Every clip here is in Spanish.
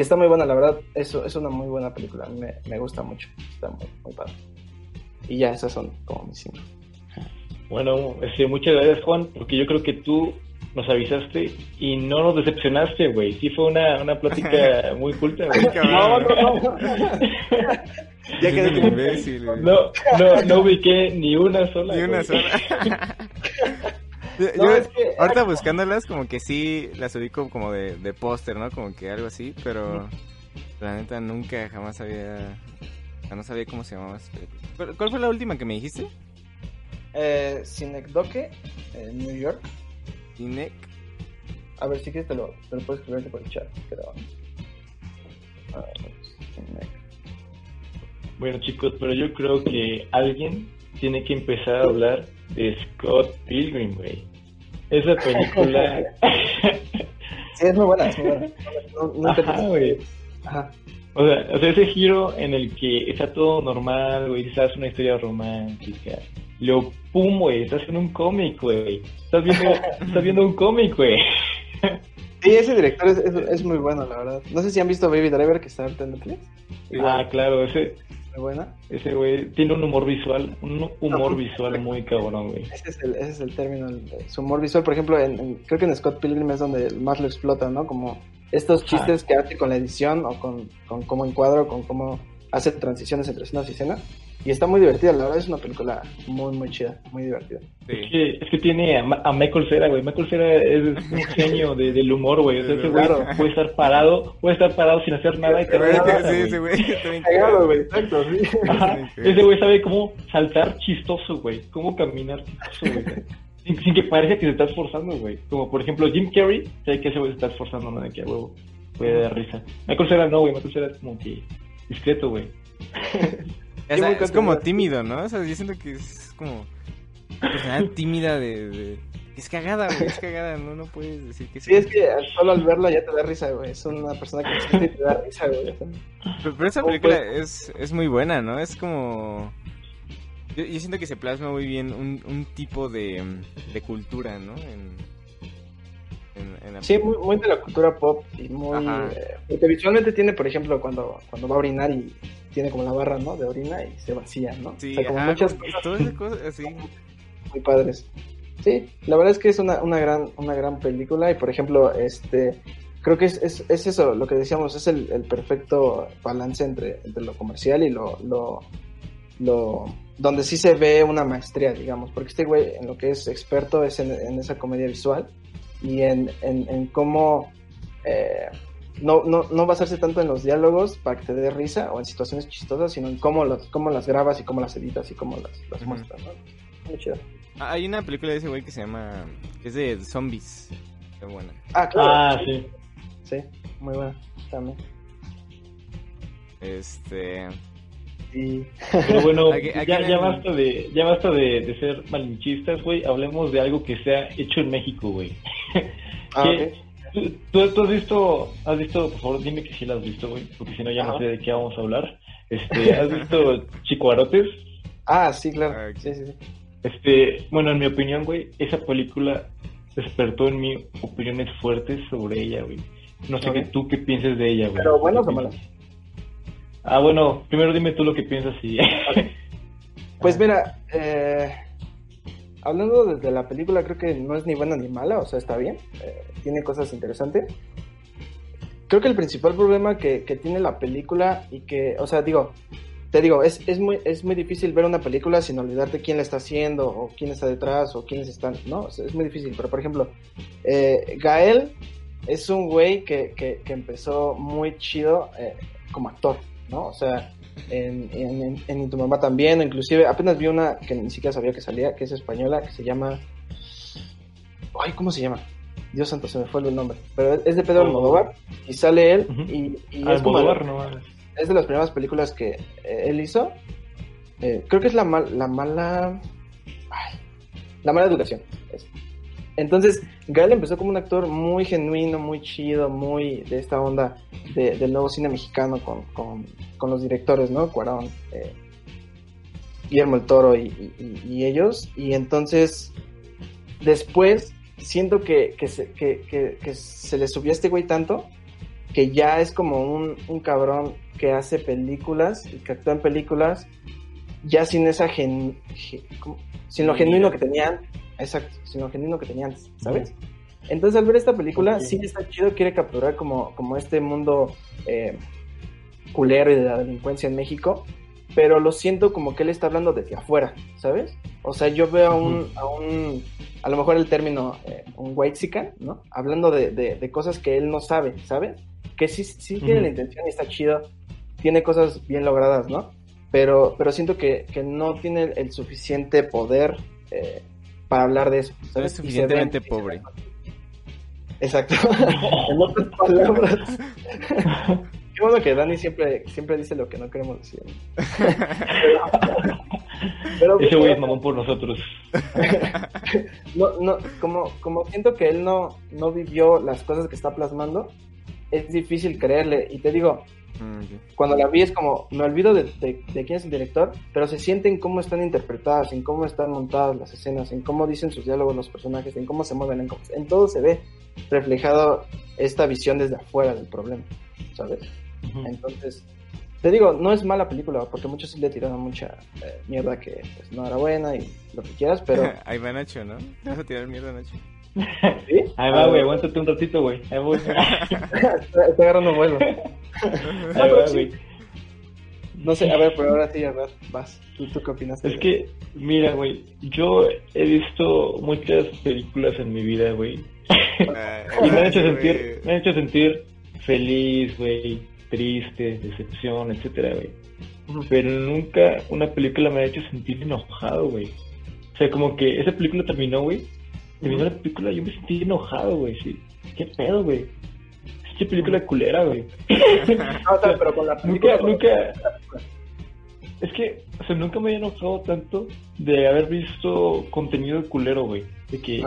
Y está muy buena, la verdad, eso es una muy buena película, me, me gusta mucho, está muy, muy padre. Y ya, esas son como mis cinco. Bueno, este, muchas gracias Juan, porque yo creo que tú nos avisaste y no nos decepcionaste, güey. Sí fue una, una plática muy culta, güey. No, no, no. ya quedé imbécil, güey. No, no, no ubiqué ni una sola. Ni una güey. sola. yo, No, yo es que- ahorita buscándolas, como que sí las ubico como de, de póster, ¿no? Como que algo así, pero la neta nunca jamás había. o sea, no sabía cómo se llamaba. ¿Cuál- ¿Cuál fue la última que me dijiste? Eh, Synecdoche, en New York. Cinec. A ver, si quieres te lo, te lo puedo escribir por el chat, pero... A ver, Bueno, chicos, pero yo creo que alguien tiene que empezar a hablar de Scott Pilgrim, güey. Esa película. Sí, es muy buena, es muy buena. No, no te Ajá, güey. Ajá. O sea, o sea, ese giro en el que está todo normal, güey, estás una historia romántica. Luego, pum, güey, estás en un cómic, güey. Estás viendo, estás viendo un cómic, güey. Sí, ese director es, es, es muy bueno, la verdad. No sé si han visto Baby Driver, que está ahorita en Netflix. Ah, claro, ese, Muy buena. ese güey tiene un humor visual, un humor visual muy cabrón, güey. Ese es el, ese es el término, su humor visual. Por ejemplo, en, en- creo que en Scott Pilgrim es donde más lo explota, ¿no? Como estos chistes que hace con la edición o con, con cómo encuadra o con cómo hace transiciones entre escenas y escenas. Y está muy divertida, la verdad es una película muy, muy chida, muy divertida. Sí. Es que, es que tiene a, Ma- a Michael Cera, güey. Michael Cera es un genio de- del humor, güey. O sea, ese güey Claro. puede estar parado, puede estar parado sin hacer nada y te sí, ese güey. exacto, sí. Ese güey sabe cómo saltar chistoso, güey. Cómo caminar chistoso, güey. Sin, sin que parezca que se está esforzando, güey. Como por ejemplo Jim Carrey, sabe que ese güey se está esforzando, no de que a huevo puede dar risa. Michael Cera no, güey. Michael Cera es como que discreto, güey. Es como tímido, ¿no? O sea, yo siento que es como una persona tímida de, de- Es cagada, güey, es cagada, no, no puedes decir que Sí, es que solo al verla ya te da risa, güey. Es una persona que te da risa, güey. Pero, pero esa ¿Cómo película es, es muy buena, ¿no? Es como... Yo, yo siento que se plasma muy bien un, un tipo de, de cultura, ¿no? En, en, en la Sí, muy, muy de la cultura pop y muy... Eh, porque visualmente tiene, por ejemplo, cuando, cuando va a orinar y tiene como la barra, ¿no? De orina y se vacía, ¿no? Sí, o sea, como ajá, muchas cosas así. muy padres. Sí, la verdad es que es una, una, gran, una gran película y, por ejemplo, este... Creo que es, es, es eso, lo que decíamos, es el, el perfecto balance entre, entre lo comercial y lo, lo, lo... Donde sí se ve una maestría, digamos, porque este güey en lo que es experto es en, en esa comedia visual y en, en, en cómo eh, no, no, no basarse tanto en los diálogos para que te dé risa o en situaciones chistosas, sino en cómo, los, cómo las grabas y cómo las editas y cómo las, las muestras. ¿no? Muy chido. Ah, Hay una película de ese güey que se llama... Es de zombies. Qué buena. Ah, claro. Ah, sí. Sí, muy buena también. Este... Y Pero bueno, Aquí- aquí ya, ya basta de, ya basta de, de ser malinchistas, güey. Hablemos de algo que sea hecho en México, güey. Ah. ¿Tú, tú- tú has visto, has visto, por favor, dime que sí la has visto, güey, porque si no ya no sé de qué vamos a hablar. Este, ¿has visto Chico Arotes? Ah, sí, claro. Ah. Sí, sí, sí. Este, bueno, en mi opinión, güey, esa película despertó en mí opiniones fuertes sobre ella, güey. No sé qué tú qué pienses de ella, güey. Pero buenas ¿Qué o malas? Ah, bueno, primero dime tú lo que piensas y... Pues mira, eh, hablando desde la película, creo que no es ni buena ni mala, o sea, está bien, eh, tiene cosas interesantes. Creo que el principal problema que, que tiene la película y que, o sea, digo, te digo, es, es, muy, es muy difícil ver una película sin olvidarte quién la está haciendo o quién está detrás o quiénes están, ¿no? Es muy difícil, pero por ejemplo, eh, Gael es un güey que, que, empezó muy chido como actor, ¿no? O sea, en, en, en, Tu Mamá también, o inclusive apenas vi una que ni siquiera sabía que salía, que es española, que se llama... Ay, ¿cómo se llama? Dios santo, se me fue el nombre. Pero es de Pedro. Almodóvar y sale él y, y es como... Almodóvar, no mames. Es de las primeras películas que eh, él hizo. Eh, creo que es la, mal- la mala... ay, la mala educación. Es. Entonces, Gael empezó como un actor muy genuino, muy chido, muy de esta onda de- del nuevo cine mexicano con, con- con los directores, ¿no? Cuarón, eh, Guillermo el Toro y, y- y ellos. Y entonces, después, siento que, que, se, que, que- que se le subió a este güey tanto que ya es como un, un cabrón que hace películas y que actúa en películas ya sin esa gen, gen- sin lo genuino que tenían, exacto, sin lo genuino que tenían antes, ¿sabes? Entonces al ver esta película sí está chido, quiere capturar como, como este mundo eh, culero y de la delincuencia en México, pero lo siento como que él está hablando desde afuera, ¿sabes? O sea, yo veo a un, a un a lo mejor el término, eh, un white ¿no? Hablando de, de, de cosas que él no sabe, ¿sabes? Que sí, sí tiene la intención y está chido, tiene cosas bien logradas, ¿no? Pero, pero siento que, que no tiene el, el suficiente poder eh, para hablar de eso. Es ¿sabes? Y se suficientemente ven- pobre. Exacto. en otras palabras. Qué bueno que Dani siempre, siempre dice lo que no queremos decir. Pero, Ese güey es mamón por nosotros. no, no, como, como siento que él no, no vivió las cosas que está plasmando, es difícil creerle. Y te digo, Mm, ok. cuando la vi es como, me olvido de, de- de quién es el director, pero se siente en cómo están interpretadas, en cómo están montadas las escenas, en cómo dicen sus diálogos los personajes, en cómo se mueven, en, cómo- en todo se ve reflejado esta visión desde afuera del problema, ¿sabes? Entonces, te digo, no es mala película, porque muchos sí le tiraron mucha eh, mierda que pues, no era buena y lo que quieras, pero... Ahí va Nacho, ¿no? ¿Te vas a tirar mierda, Nacho? ¿Sí? Ahí va, güey, aguántate un ratito, güey. Ahí voy. Está, agarrando vuelo. Ahí va, güey. No sé, a ver, pero ahora sí, a ver, vas. ¿Tú, tú qué opinas? Es que, mira, güey, yo he visto muchas películas en mi vida, güey. Ah, Y me han hecho sentir, me han hecho sentir feliz, güey, triste, decepción, etcétera, güey. Pero nunca una película me ha hecho sentir enojado, güey. O sea, como que esa película terminó, güey. Terminó la película, yo me sentí enojado, güey, sí. ¿Qué pedo, güey? Es película culera, güey. No, o sea, pero con la película... Nunca, nunca. Es que, o sea, nunca me había enojado tanto de haber visto contenido culero, güey. De que.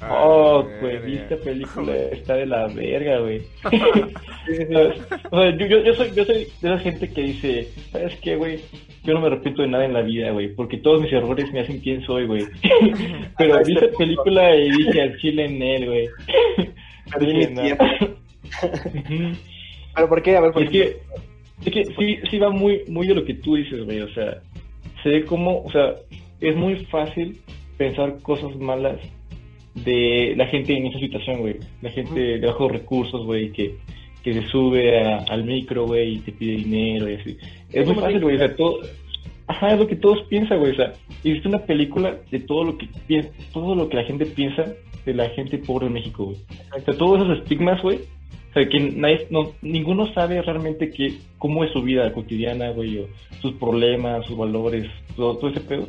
Ah, oh, la güey, verga. vi esta película, está de la verga, güey. Yo, yo, yo soy, yo soy de esa gente que dice, ¿sabes qué, güey? Yo no me arrepiento de nada en la vida, güey, porque todos mis errores me hacen quien soy, güey. Pero vi esa película y dije al chile en él, güey. ¿Pero por qué? A ver, ¿por Es qué? que, es que sí, sí va muy, muy de lo que tú dices, güey. O sea, se ve como, o sea, es muy fácil pensar cosas malas de la gente en esa situación, güey. La gente de bajos recursos, güey, que, que se sube a- al micro, güey, y te pide dinero y así. Es muy fácil, güey. O sea, todo, ajá, es lo que todos piensan, güey. O sea, hiciste una película de todo lo que piensa, todo lo que la gente piensa de la gente pobre en México, güey. O sea, todos esos estigmas, güey. O sea, que nadie, no, ninguno sabe realmente que, cómo es su vida cotidiana, güey, o sus problemas, sus valores, todo, todo ese pedo.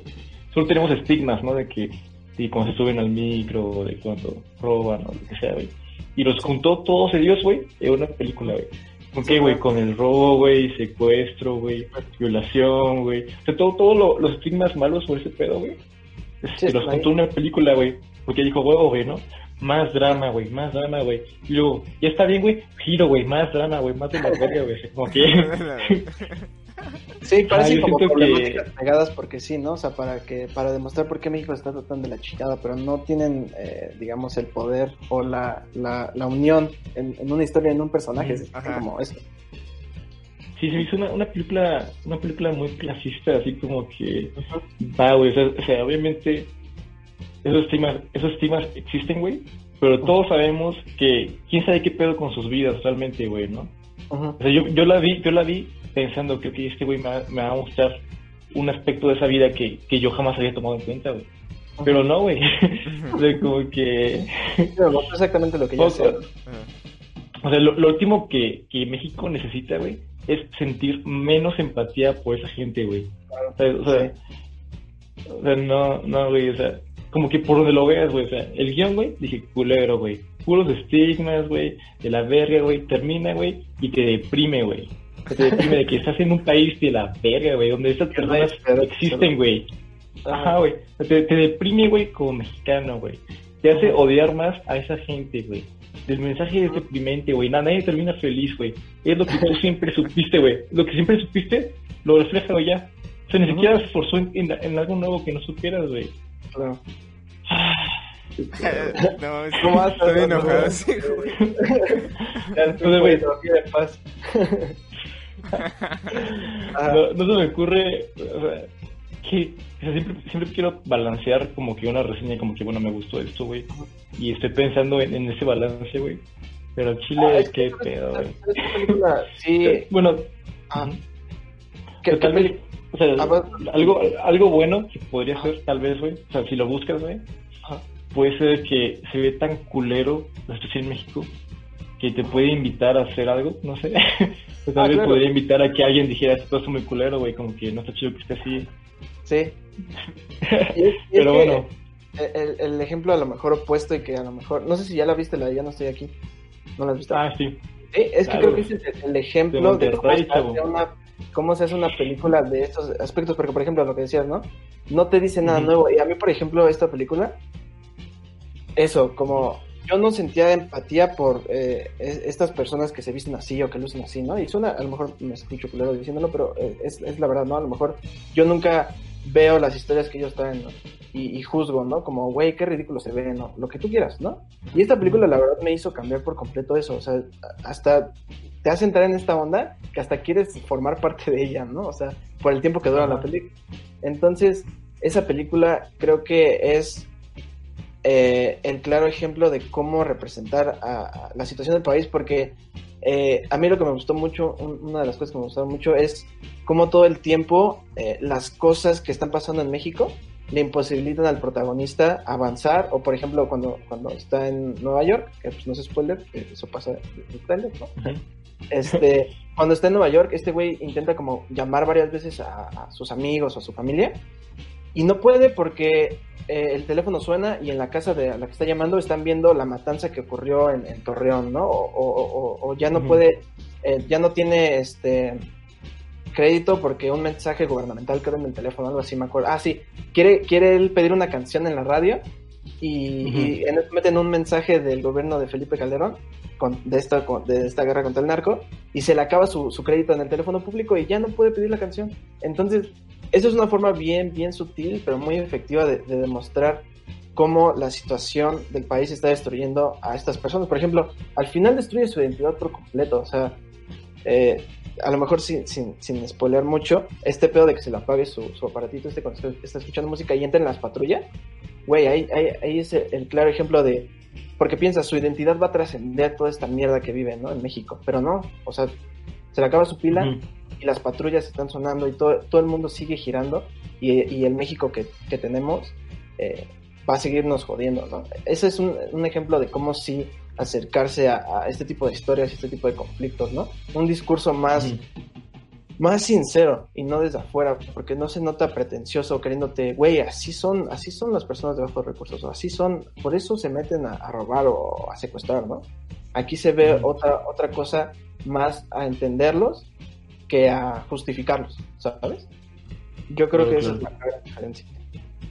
Solo tenemos estigmas, ¿no? De que, de cuando se suben al micro, de cuando roban, o lo que sea, güey. Y los juntó todos ellos, güey, en una película, güey. ¿Con qué, güey? Con el robo, güey, secuestro, güey, violación, güey. O sea, todo, todo lo- los estigmas malos sobre ese pedo, güey. Sí, Se los juntó en una película, güey. Porque dijo, huevo, güey, ¿no? Más drama, güey, más drama, güey. Y luego, ya está bien, güey, giro, güey, más drama, güey, más de la verga, güey. Como que... Sí, parecen yo como siento que- problemáticas pegadas porque sí, ¿no? O sea, para que para demostrar por qué México está tratando de la chingada, pero no tienen, eh, digamos, el poder o la, la, la unión en, en una historia, en un personaje, es como eso. Sí, se me hizo una, una película, una película muy clasista, así como que... Va, güey, o sea, o sea, obviamente esos estigmas, esos estigmas existen, güey, pero todos sabemos que quién sabe qué pedo con sus vidas realmente, güey, ¿no? Ujú. O sea, yo, yo la vi, yo la vi pensando que ok, este güey me, va- me va a mostrar un aspecto de esa vida que, que yo jamás había tomado en cuenta, güey. Pero no, güey. o sea, como que... Sí, me gustó exactamente lo que yo O sé. sea, o sea, lo, lo último que, que México necesita, güey, es sentir menos empatía por esa gente, güey. O sea, o sea, o sea, no, no, güey, o sea, como que por donde lo veas, güey, o sea, el guion, güey, dije, culero, güey, puros estigmas, güey, de la verga, güey, termina, güey, y te deprime, güey. Te deprime de que estás en un país de la verga, güey, donde estas no personas existen, güey. Ajá. Güey. Te, te deprime, güey, como mexicano, güey. Te hace odiar más a esa gente, güey. El mensaje es deprimente, güey. Nada, nadie termina feliz, güey. Es lo que tú siempre supiste, güey. Lo que siempre supiste, lo refleja, güey, ya. O sea, ni siquiera se esforzó en, en- en algo nuevo que no supieras, güey. Claro. no, es- ¿Cómo vas? estoy No, enojado, no. sí, güey. Ya después de de paz. Ah, No, no se me ocurre, que o sea, siempre, siempre quiero balancear como que una reseña, como que bueno, me gustó esto, güey. Y estoy pensando en, en ese balance, güey. Pero Chile, ah, es qué que- pedo, güey. película, Sí, Bueno, ah, que tal vez, o sea, Ah, algo, algo bueno que podría ser, tal vez, güey, o sea, si lo buscas, güey, puede ser que se ve tan culero la situación en México que te puede invitar a hacer algo, no sé. O tal Ah, vez claro. podría invitar a que alguien dijera, esto es muy culero, güey, como que no está chido que esté así. Sí. Es- Pero que bueno, El, el ejemplo a lo mejor opuesto y que a lo mejor, no sé si ya la viste, la de Ya no estoy aquí. ¿No la has visto? ah, sí. Sí, es que claro. creo que ese es el, el ejemplo De de, cómo, chavo. una, cómo se hace una película de estos aspectos. Porque, por ejemplo, lo que decías, ¿no? No te dice nada nuevo. Y a mí, por ejemplo, esta película, eso, como yo no sentía empatía por eh, es- estas personas que se visten así o que lucen así, ¿no? Y suena, a lo mejor me escucho culero diciéndolo, pero eh, es, es la verdad, ¿no? A lo mejor yo nunca veo las historias que ellos traen, ¿no? Y, y juzgo, ¿no? Como, güey, qué ridículo se ve, ¿no? Lo que tú quieras, ¿no? Y esta película, la verdad, me hizo cambiar por completo eso. O sea, hasta te hace entrar en esta onda que hasta quieres formar parte de ella, ¿no? O sea, por el tiempo que dura la película. Entonces, esa película creo que es eh, el claro ejemplo de cómo representar a, a la situación del país, porque eh, a mí lo que me gustó mucho, un- una de las cosas que me gustaron mucho es cómo todo el tiempo eh, las cosas que están pasando en México le imposibilitan al protagonista avanzar, o por ejemplo cuando, cuando está en Nueva York, que pues no es spoiler, eso pasa en el trailer, ¿no? Este, cuando está en Nueva York, este güey intenta como llamar varias veces a, a sus amigos o a su familia y no puede porque eh, el teléfono suena y en la casa de la que está llamando están viendo la matanza que ocurrió en, en Torreón, ¿no? O, o- o- o ya no puede, eh, ya no tiene este crédito porque un mensaje gubernamental quedó en el teléfono, algo así me acuerdo. Ah, sí, quiere, quiere él pedir una canción en la radio y, Ujú. y en- meten un mensaje del gobierno de Felipe Calderón con- de, esta, con- de esta guerra contra el narco y se le acaba su, su crédito en el teléfono público y ya no puede pedir la canción. Entonces, eso es una forma bien, bien sutil, pero muy efectiva de, de demostrar cómo la situación del país está destruyendo a estas personas. Por ejemplo, al final destruye su identidad por completo. O sea, eh, a lo mejor sin, sin, sin spoilear mucho, este pedo de que se le apague su, su aparatito este cuando está, escuchando música y entra en las patrullas, güey, ahí, ahí, ahí es el, el claro ejemplo de... Porque piensa, su identidad va a trascender toda esta mierda que vive, ¿no? En México. Pero no, o sea, se le acaba su pila Ujú. Y las patrullas están sonando y todo, todo el mundo sigue girando y, y el México que, que tenemos eh, va a seguirnos jodiendo, ¿no? Ese es un, un ejemplo de cómo sí acercarse a, a este tipo de historias, este tipo de conflictos, ¿no? Un discurso más, más sincero y no desde afuera, porque no se nota pretencioso queriéndote, güey, así son, así son las personas de bajos recursos, o así son, por eso se meten a, a robar o a secuestrar, ¿no? Aquí se ve otra, otra cosa más a entenderlos que a justificarlos, ¿sabes? Yo creo Claro, que esa es la gran diferencia.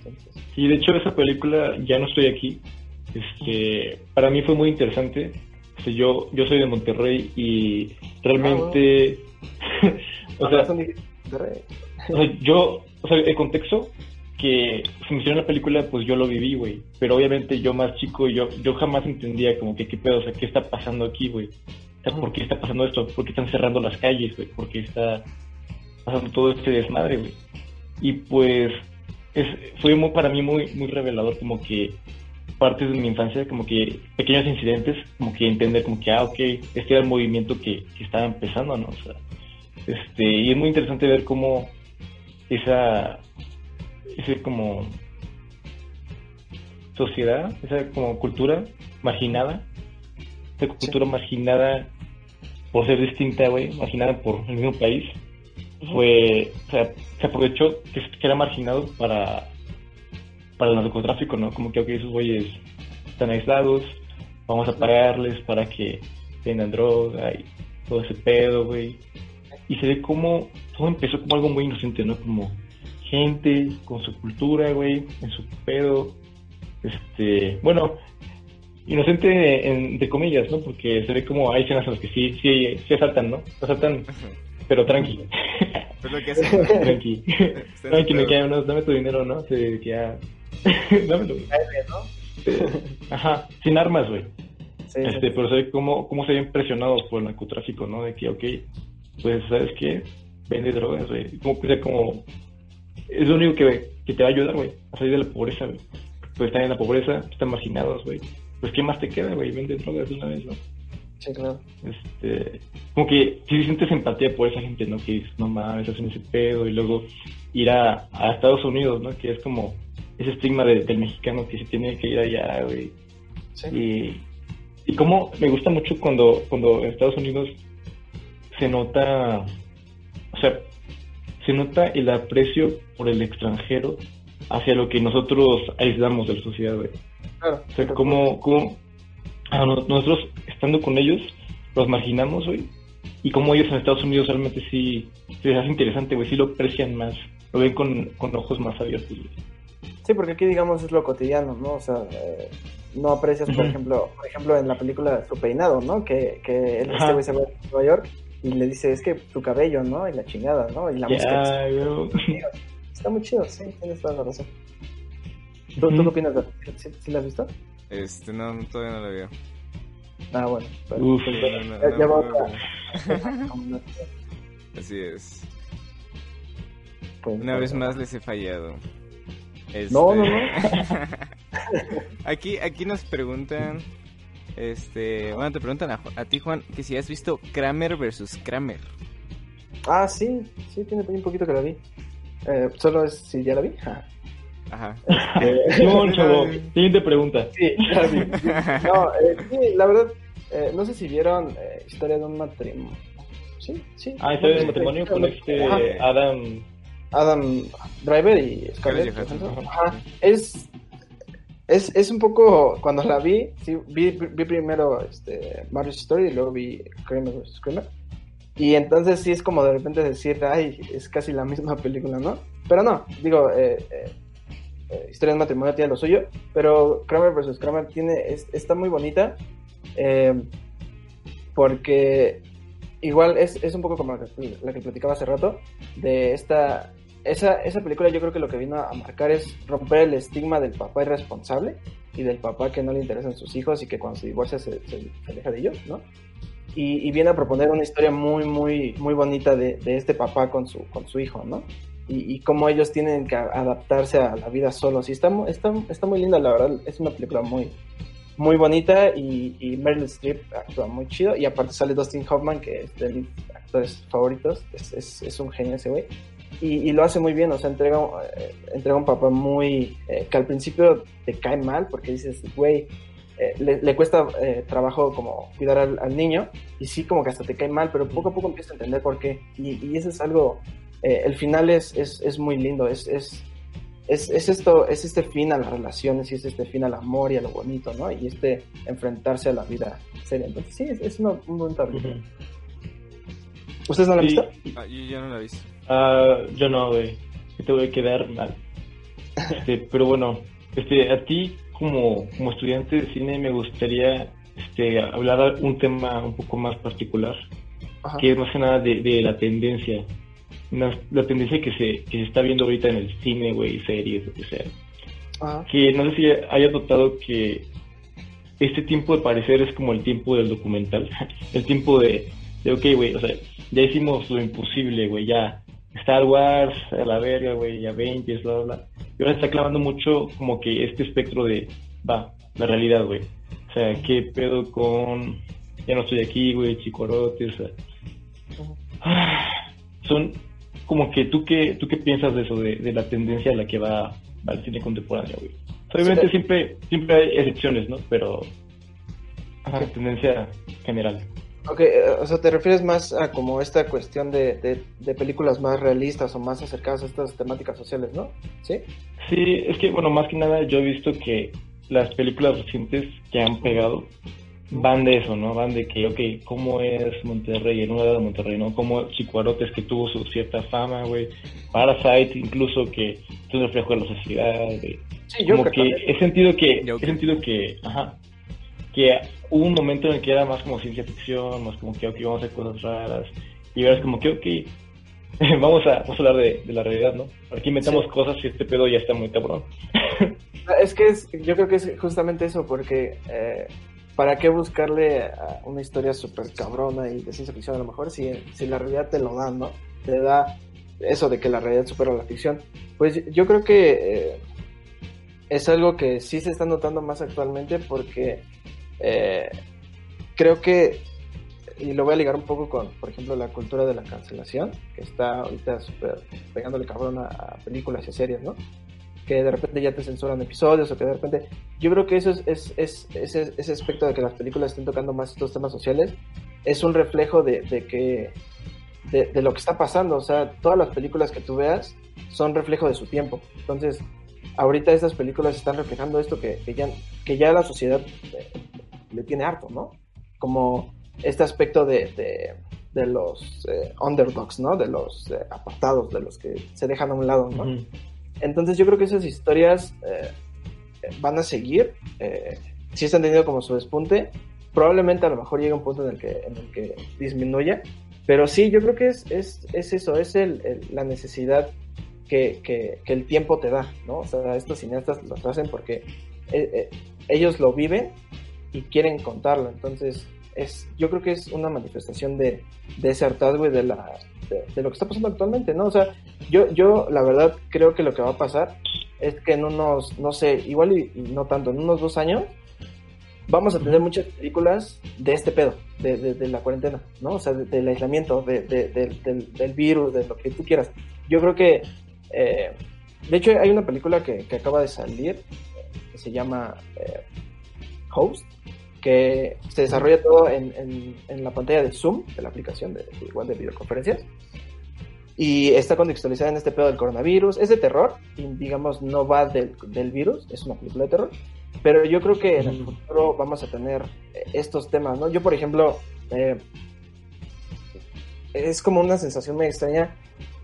Entonces, Sí, de hecho esa película Ya no estoy aquí. Este, para mí fue muy interesante. Este, yo yo soy de Monterrey y realmente o sea, o sea, yo, o sea, el contexto que se me hicieron la película, pues yo lo viví, güey. Pero obviamente yo más chico, yo yo jamás entendía como que qué pedo, o sea, qué está pasando aquí, güey. ¿Por qué está pasando esto? ¿Por qué están cerrando las calles, güey? ¿Por qué está pasando todo este desmadre, güey? Y pues es, fue muy, para mí muy, muy revelador como que partes de mi infancia, como que pequeños incidentes, como que entender como que, ah, ok, este era el movimiento que, que estaba empezando, ¿no? O sea, este, y es muy interesante ver cómo esa, ese como sociedad, esa como cultura marginada, esa cultura marginada por ser distinta, güey, marginada por el mismo país, fue, o sea, se aprovechó que, que era marginado para, para el narcotráfico, ¿no? Como que, ok, esos güeyes están aislados, vamos a pagarles para que vendan droga y todo ese pedo, güey. Y se ve como todo empezó como algo muy inocente, ¿no? Como gente con su cultura, güey, en su pedo. Este, bueno, inocente en- entre comillas, ¿no? Porque se ve como hay escenas en las que sí, sí, sí asaltan, ¿no? Asaltan, pero tranqui. Es lo que hacen. tranqui. Tranqui, me queda, no, dame tu dinero, ¿no? Se, que ya... Dámelo. ¿no? ajá, sin armas, güey. Sí, Este, sí. pero se ve cómo, cómo se ven presionados por el narcotráfico, ¿no? De que, ok, pues, ¿sabes qué? Vende drogas, güey. Como, o sea, como, es lo único que, que te va a ayudar, güey, a salir de la pobreza, güey. Pues están en la pobreza, están marginados, güey. Pues, ¿qué más te queda, güey? Vende drogas de una vez, ¿no? Sí, claro. Este, como que si sientes empatía por esa gente, ¿no? Que dices, no mames, hacen ese pedo y luego ir a, a Estados Unidos, ¿no? Que es como ese estigma de- del mexicano que se tiene que ir allá, güey. Sí. Y, y como me gusta mucho cuando, cuando en Estados Unidos se nota, o sea, se nota el aprecio por el extranjero hacia lo que nosotros aislamos de la sociedad, güey. Claro. O sea, como, como a nosotros estando con ellos los marginamos, güey. Y como ellos en Estados Unidos realmente sí se hace interesante, güey. Sí lo aprecian más. Lo ven con, con ojos más abiertos. Sí, porque aquí digamos es lo cotidiano, ¿no? O sea, eh, no aprecias, por ejemplo, por ejemplo en la película su peinado, ¿no? Que, que él, este güey se va a Nueva York y le dice, es que tu cabello, ¿no? Y la chingada, ¿no? Y la música. Está muy chido, sí, tienes toda la razón. ¿Tú, ¿tú Ujú. qué opinas? de- ¿Sí, sí la has visto? Este, no, todavía no lo veo. Ah, bueno. Uf. pues, No, no, ya, no, ya va no, otra. no. Así es. Pues, Una vez más les he fallado. Este, No, no, aquí, aquí nos preguntan, este, bueno, te preguntan a, a ti, Juan, que si has visto Kramer versus Kramer. Ah, sí, sí, tiene un poquito que la vi. Eh, solo es si ya la vi. Ah, Ajá. Este, No, chavo. Siguiente pregunta. sí, vi. No, eh, sí, la verdad, eh, no sé si vieron eh, Historia de un matrimonio. Sí, sí. Ah, está en matrimonio con este Ajá. Adam. Adam Driver y Scarlett. Ajá. Es, es, es un poco, cuando la vi, sí, vi, vi primero este, Marriage Story y luego vi Kramer vs. Kramer. Y entonces sí es como de repente decir, ay, es casi la misma película, ¿no? Pero no, digo, eh, eh, Historia del matrimonio tiene lo suyo, pero Kramer vs. Kramer tiene, es- está muy bonita, eh, porque igual es, es un poco como la que, la que platicaba hace rato, de esta... Esa, esa película yo creo que lo que vino a marcar es romper el estigma del papá irresponsable y del papá que no le interesan sus hijos y que cuando se divorcia se, se- se aleja de ellos, ¿no? Y, y viene a proponer una historia muy, muy, muy bonita de, de este papá con su, con su hijo, ¿no? Y, y cómo ellos tienen que adaptarse a la vida solos. Y está, está, está muy linda, la verdad. Es una película muy, muy bonita y, y Meryl Streep actúa muy chido. Y aparte sale Dustin Hoffman, que es de mis actores favoritos. Es, es, es un genio ese güey. Y, y lo hace muy bien, o sea, entrega, eh, entrega un papá muy... eh, que al principio te cae mal porque dices, güey, eh, le, le cuesta eh, trabajo como cuidar al, al niño y sí como que hasta te cae mal, pero poco a poco empiezas a entender por qué. Y, y eso es algo, eh, el final es, es, es muy lindo, es, es, es, es esto, es este fin a las relaciones y es este fin al amor y a lo bonito, ¿no? Y este enfrentarse a la vida seria. Entonces sí, es, es una, un buen. Ujú. ¿Ustedes no la han visto? Ah, yo, yo no la he visto. Ah, yo no, güey. Que te voy a quedar mal. Este, pero bueno, este, a ti como, como estudiante de cine me gustaría este, hablar un tema un poco más particular, Ajá. que es más que nada de, de la tendencia. La tendencia que se, que se está viendo ahorita en el cine, güey, series, lo que sea. Ajá. Que no sé si hayas notado que este tiempo de parecer es como el tiempo del documental. el tiempo de, de ok, güey, o sea, ya hicimos lo imposible, güey, ya. Star Wars, a la verga, güey, ya 20, bla, bla, bla. Y ahora está clavando mucho como que este espectro de, va, la realidad, güey. O sea, qué pedo con, ya no estoy aquí, güey, chicorote, o sea. Ujú. Son como que tú qué, tú qué piensas de eso, de, de la tendencia a la que va, va el cine contemporáneo, güey. Obviamente Sí. siempre, siempre hay excepciones, ¿no? Pero ajá, tendencia general. Ok, eh, o sea, te refieres más a como esta cuestión de, de, de películas más realistas o más acercadas a estas temáticas sociales, ¿no? ¿Sí? Sí, es que, bueno, más que nada yo he visto que las películas recientes que han pegado van de eso, ¿no? Van de que, ok, ¿cómo es Monterrey? En una edad de Monterrey, ¿no? Como Chicuarotes que tuvo su cierta fama, güey. Parasite, incluso que es un reflejo de la sociedad, güey. Sí, Como creo que he sentido que, he sentido que, ajá, que hubo un momento en el que era más como ciencia ficción, más como que, ok, vamos a hacer cosas raras. Y ahora es como que, ok, vamos a, vamos a hablar de, de la realidad, ¿no? Aquí inventamos Sí. cosas y este pedo ya está muy cabrón. Es que es, yo creo que es justamente eso, porque eh, ¿para qué buscarle una historia súper cabrona y de ciencia ficción a lo mejor si, si la realidad te lo da, ¿no? Te da eso de que la realidad supera la ficción. Pues yo creo que eh, es algo que sí se está notando más actualmente porque eh, creo que, y lo voy a ligar un poco con, por ejemplo, la cultura de la cancelación, que está ahorita súper pegándole cabrón a, películas y series, ¿no? Que de repente ya te censuran episodios o que de repente... Yo creo que eso es, es, es, ese, ese aspecto de que las películas estén tocando más estos temas sociales es un reflejo de, de que de, lo que está pasando. O sea, todas las películas que tú veas son reflejo de su tiempo. Entonces, ahorita estas películas están reflejando esto que, que ya, que ya la sociedad eh, le tiene harto, ¿no? Como este aspecto de, de, los eh, underdogs, ¿no? De los eh, apartados, de los que se dejan a un lado, ¿no? Entonces yo creo que esas historias van a seguir, si están teniendo como su despunte, probablemente a lo mejor llegue un punto en el que, disminuya, pero sí, yo creo que es, es, es eso, es la necesidad que, el tiempo te da, ¿no? O sea, estos cineastas lo hacen porque eh, eh, ellos lo viven y quieren contarlo. Entonces, es, yo creo que es una manifestación de, de ese hartazgo y de, la, de, lo que está pasando actualmente, ¿no? O sea, yo, yo la verdad creo que lo que va a pasar es que en unos, no sé, igual y no tanto, en unos dos años, vamos a tener muchas películas de este pedo, de, de, la cuarentena, ¿no? O sea, del aislamiento, de, del, del, virus, de lo que tú quieras. Yo creo que, eh, de hecho, hay una película que, que acaba de salir, que se llama eh, Host, que se desarrolla todo en, en, en, la pantalla de Zoom, de la aplicación de, igual de videoconferencias. Y está contextualizada en este pedo del coronavirus. Es de terror, y digamos, no va del, del virus, es una película de terror pero yo creo que en el futuro vamos a tener eh, estos temas, ¿no? Yo, por ejemplo, eh, es como una sensación muy extraña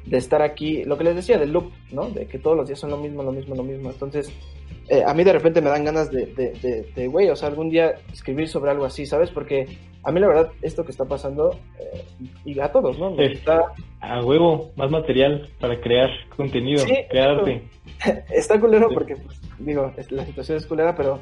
de estar aquí, lo que les decía del loop, ¿no? De que todos los días son lo mismo, lo mismo, lo mismo. Entonces, eh, a mí de repente me dan ganas de, de, de, güey, o sea, algún día escribir sobre algo así, ¿sabes? Porque a mí la verdad, esto que está pasando, y a todos, ¿no? está... A huevo, más material para crear contenido, crear arte. Está culero porque, pues, digo, la situación es culera, pero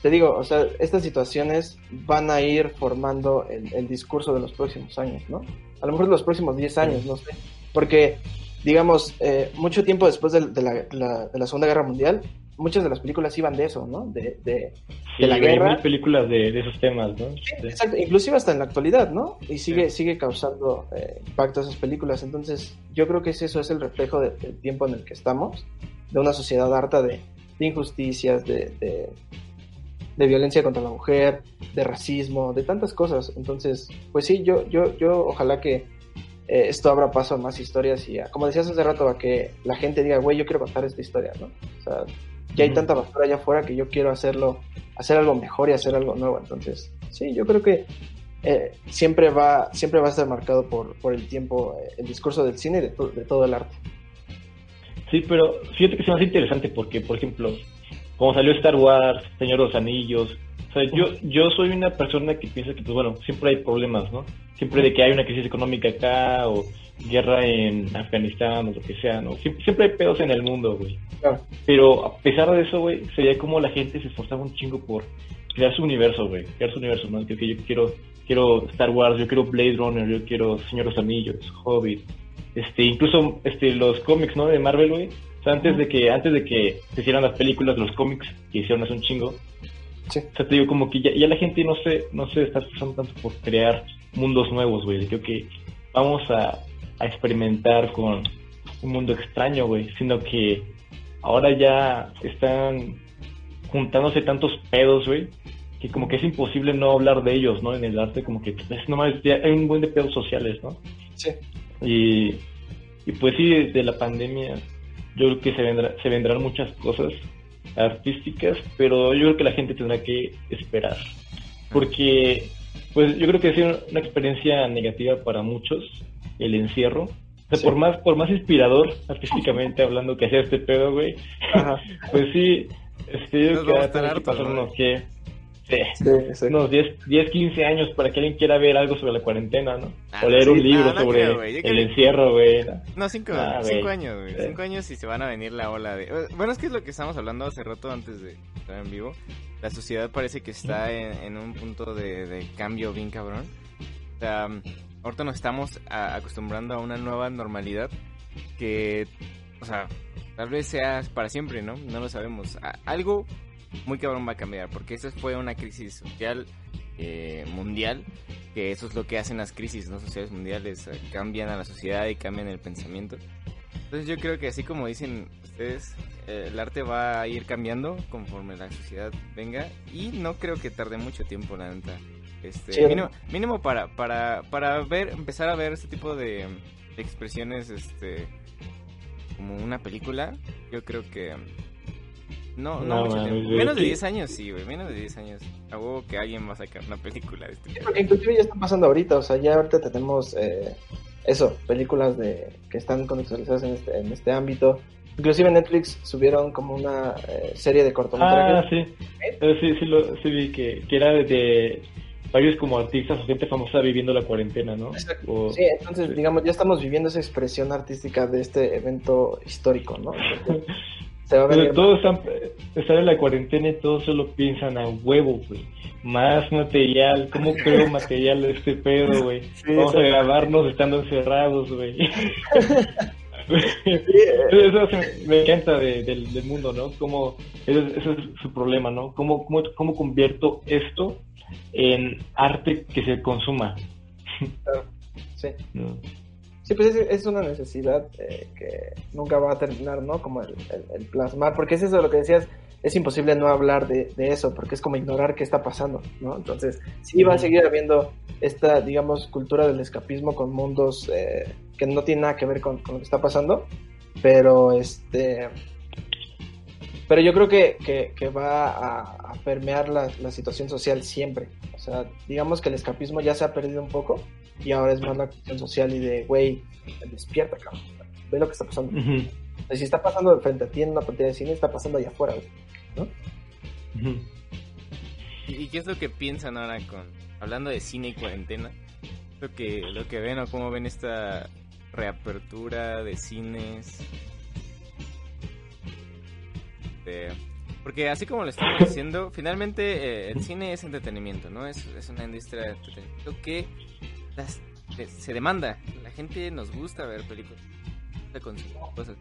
te digo, o sea, estas situaciones van a ir formando el, discurso de los próximos años, ¿no? A lo mejor de los próximos 10 años, no sé. Porque, digamos, eh, mucho tiempo después de, la, de la Segunda Guerra Mundial, muchas de las películas iban de eso, ¿no? De, de, la guerra. Hay películas de, esos temas, ¿no? exacto, inclusive hasta en la actualidad, ¿no? Y sigue, sigue causando eh, impacto esas películas. Entonces, yo creo que eso es el reflejo del tiempo en el que estamos, de una sociedad harta de, injusticias, de, de, violencia contra la mujer, de racismo, de tantas cosas. Entonces, pues sí, yo, yo, yo ojalá que eh, esto abra paso a más historias y a, como decías hace rato, a que la gente diga, güey, yo quiero contar esta historia, ¿no? O sea, ya hay tanta basura allá afuera que yo quiero hacerlo, hacer algo mejor y hacer algo nuevo. Entonces, sí, yo creo que eh, siempre va siempre va a estar marcado por, por el tiempo, eh, el discurso del cine y de, de, todo el arte. Sí, pero fíjate que se me hace interesante porque, por ejemplo, como salió Star Wars, Señor de los Anillos, o sea, yo, yo soy una persona que piensa que, pues bueno, siempre hay problemas, ¿no? Siempre de que hay una crisis económica acá o guerra en Afganistán o lo que sea, ¿no? Siempre, hay pedos en el mundo, güey. Pero a pesar de eso, güey, se veía como la gente se esforzaba un chingo por crear su universo, güey. Crear su universo, ¿no? Que, yo quiero, quiero Star Wars, yo quiero Blade Runner, yo quiero Señor de los Anillos, Hobbit. Este, incluso este, los cómics, ¿no? De Marvel, güey. O sea, antes de que, antes de que se hicieran las películas, los cómics que hicieron hace un chingo. Sí. O sea, te digo, como que ya, ya la gente no se, no se está esforzando tanto por crear mundos nuevos, güey. Creo que vamos a, a experimentar con un mundo extraño, güey, sino que ahora ya están juntándose tantos pedos, güey, que como que es imposible no hablar de ellos, ¿no? En el arte, como que es nomás, hay un buen de pedos sociales, ¿no? Sí. Y, y pues sí, desde la pandemia, yo creo que se, vendrá, se vendrán muchas cosas artísticas, pero yo creo que la gente tendrá que esperar. Porque, pues yo creo que ha sido una experiencia negativa para muchos, el encierro. O sea, por más, por más inspirador artísticamente hablando que sea este pedo, güey, pues sí, este, yo creo que, que pasar unos que Sí, Sí, sí. unos 10, 10, 15 años para que alguien quiera ver algo sobre la cuarentena, ¿no? Ah, o leer sí, un libro no, no sobre creo, el creo- encierro, güey. ¿no? No, cinco, Ah, güey. cinco años, güey. Sí. Cinco años y se van a venir la ola de... eh, Bueno, es que es lo que estábamos hablando hace rato antes de estar en vivo. La sociedad parece que está en, en un punto de, de cambio bien cabrón. O sea, ahorita nos estamos a- acostumbrando a una nueva normalidad que, o sea, tal vez sea para siempre, ¿no? No lo sabemos. A- algo muy cabrón va a cambiar, porque esa fue una crisis social eh, mundial, que eso es lo que hacen las crisis no sociales mundiales, eh, cambian a la sociedad y cambian el pensamiento. Entonces yo creo que así como dicen ustedes, eh, el arte va a ir cambiando conforme la sociedad venga y no creo que tarde mucho tiempo, la neta. Este, Sí, mínimo, mínimo para, para, para ver, empezar a ver este tipo de, de expresiones, este, como una película, yo creo que no, no, No, mucho mames, tiempo. Menos de que- 10 años, sí, güey, menos de 10 años. A huevo que alguien va a sacar una película de este Sí, porque inclusive ya está pasando ahorita, o sea, ya ahorita tenemos eh, eso, películas de que están contextualizadas en este, en este ámbito. Inclusive Netflix subieron como una eh, serie de Ah, cortometrajes. sí. Eh, sí, sí, lo, sí vi que, que era de varios como artistas o gente famosa viviendo la cuarentena, ¿no? O- Sí, entonces, sí. digamos, ya estamos viviendo esa expresión artística de este evento histórico, ¿no? Entonces, se va a Pero todos están, están en la cuarentena y todos solo piensan a huevo, güey. Más material, ¿cómo creo material de este pedo, güey? Sí, Vamos a grabarnos estando encerrados, güey. Sí, eh, Eso me encanta de- del, del mundo, ¿no? Cómo, ese, ese es su problema, ¿no? ¿Cómo, cómo, cómo convierto esto en arte que se consuma? sí. ¿no? Sí, pues es, es una necesidad eh, que nunca va a terminar, ¿no? Como el, el- el plasmar, porque es eso lo que decías, es imposible no hablar de, de eso, porque es como ignorar qué está pasando, ¿no? Entonces, sí va a seguir habiendo esta, digamos, cultura del escapismo con mundos eh, que no tienen nada que ver con, con lo que está pasando, pero este... Pero yo creo que, que, que va a, a permear la, la situación social siempre. O sea, digamos que el escapismo ya se ha perdido un poco y ahora es más la cuestión social y de, güey, despierta, cabrón. Ve lo que está pasando. Si está pasando de frente a ti en una pantalla de cine, está pasando allá afuera, güey. ¿Y y qué es lo que piensan ahora con hablando de cine y cuarentena? Lo que lo que ven o cómo ven esta reapertura de cines. De- porque así como lo estamos diciendo, finalmente eh, el cine es entretenimiento, ¿no? Es, es una industria de entretenimiento que las- de- se demanda. La gente nos gusta ver películas, consumir cosas.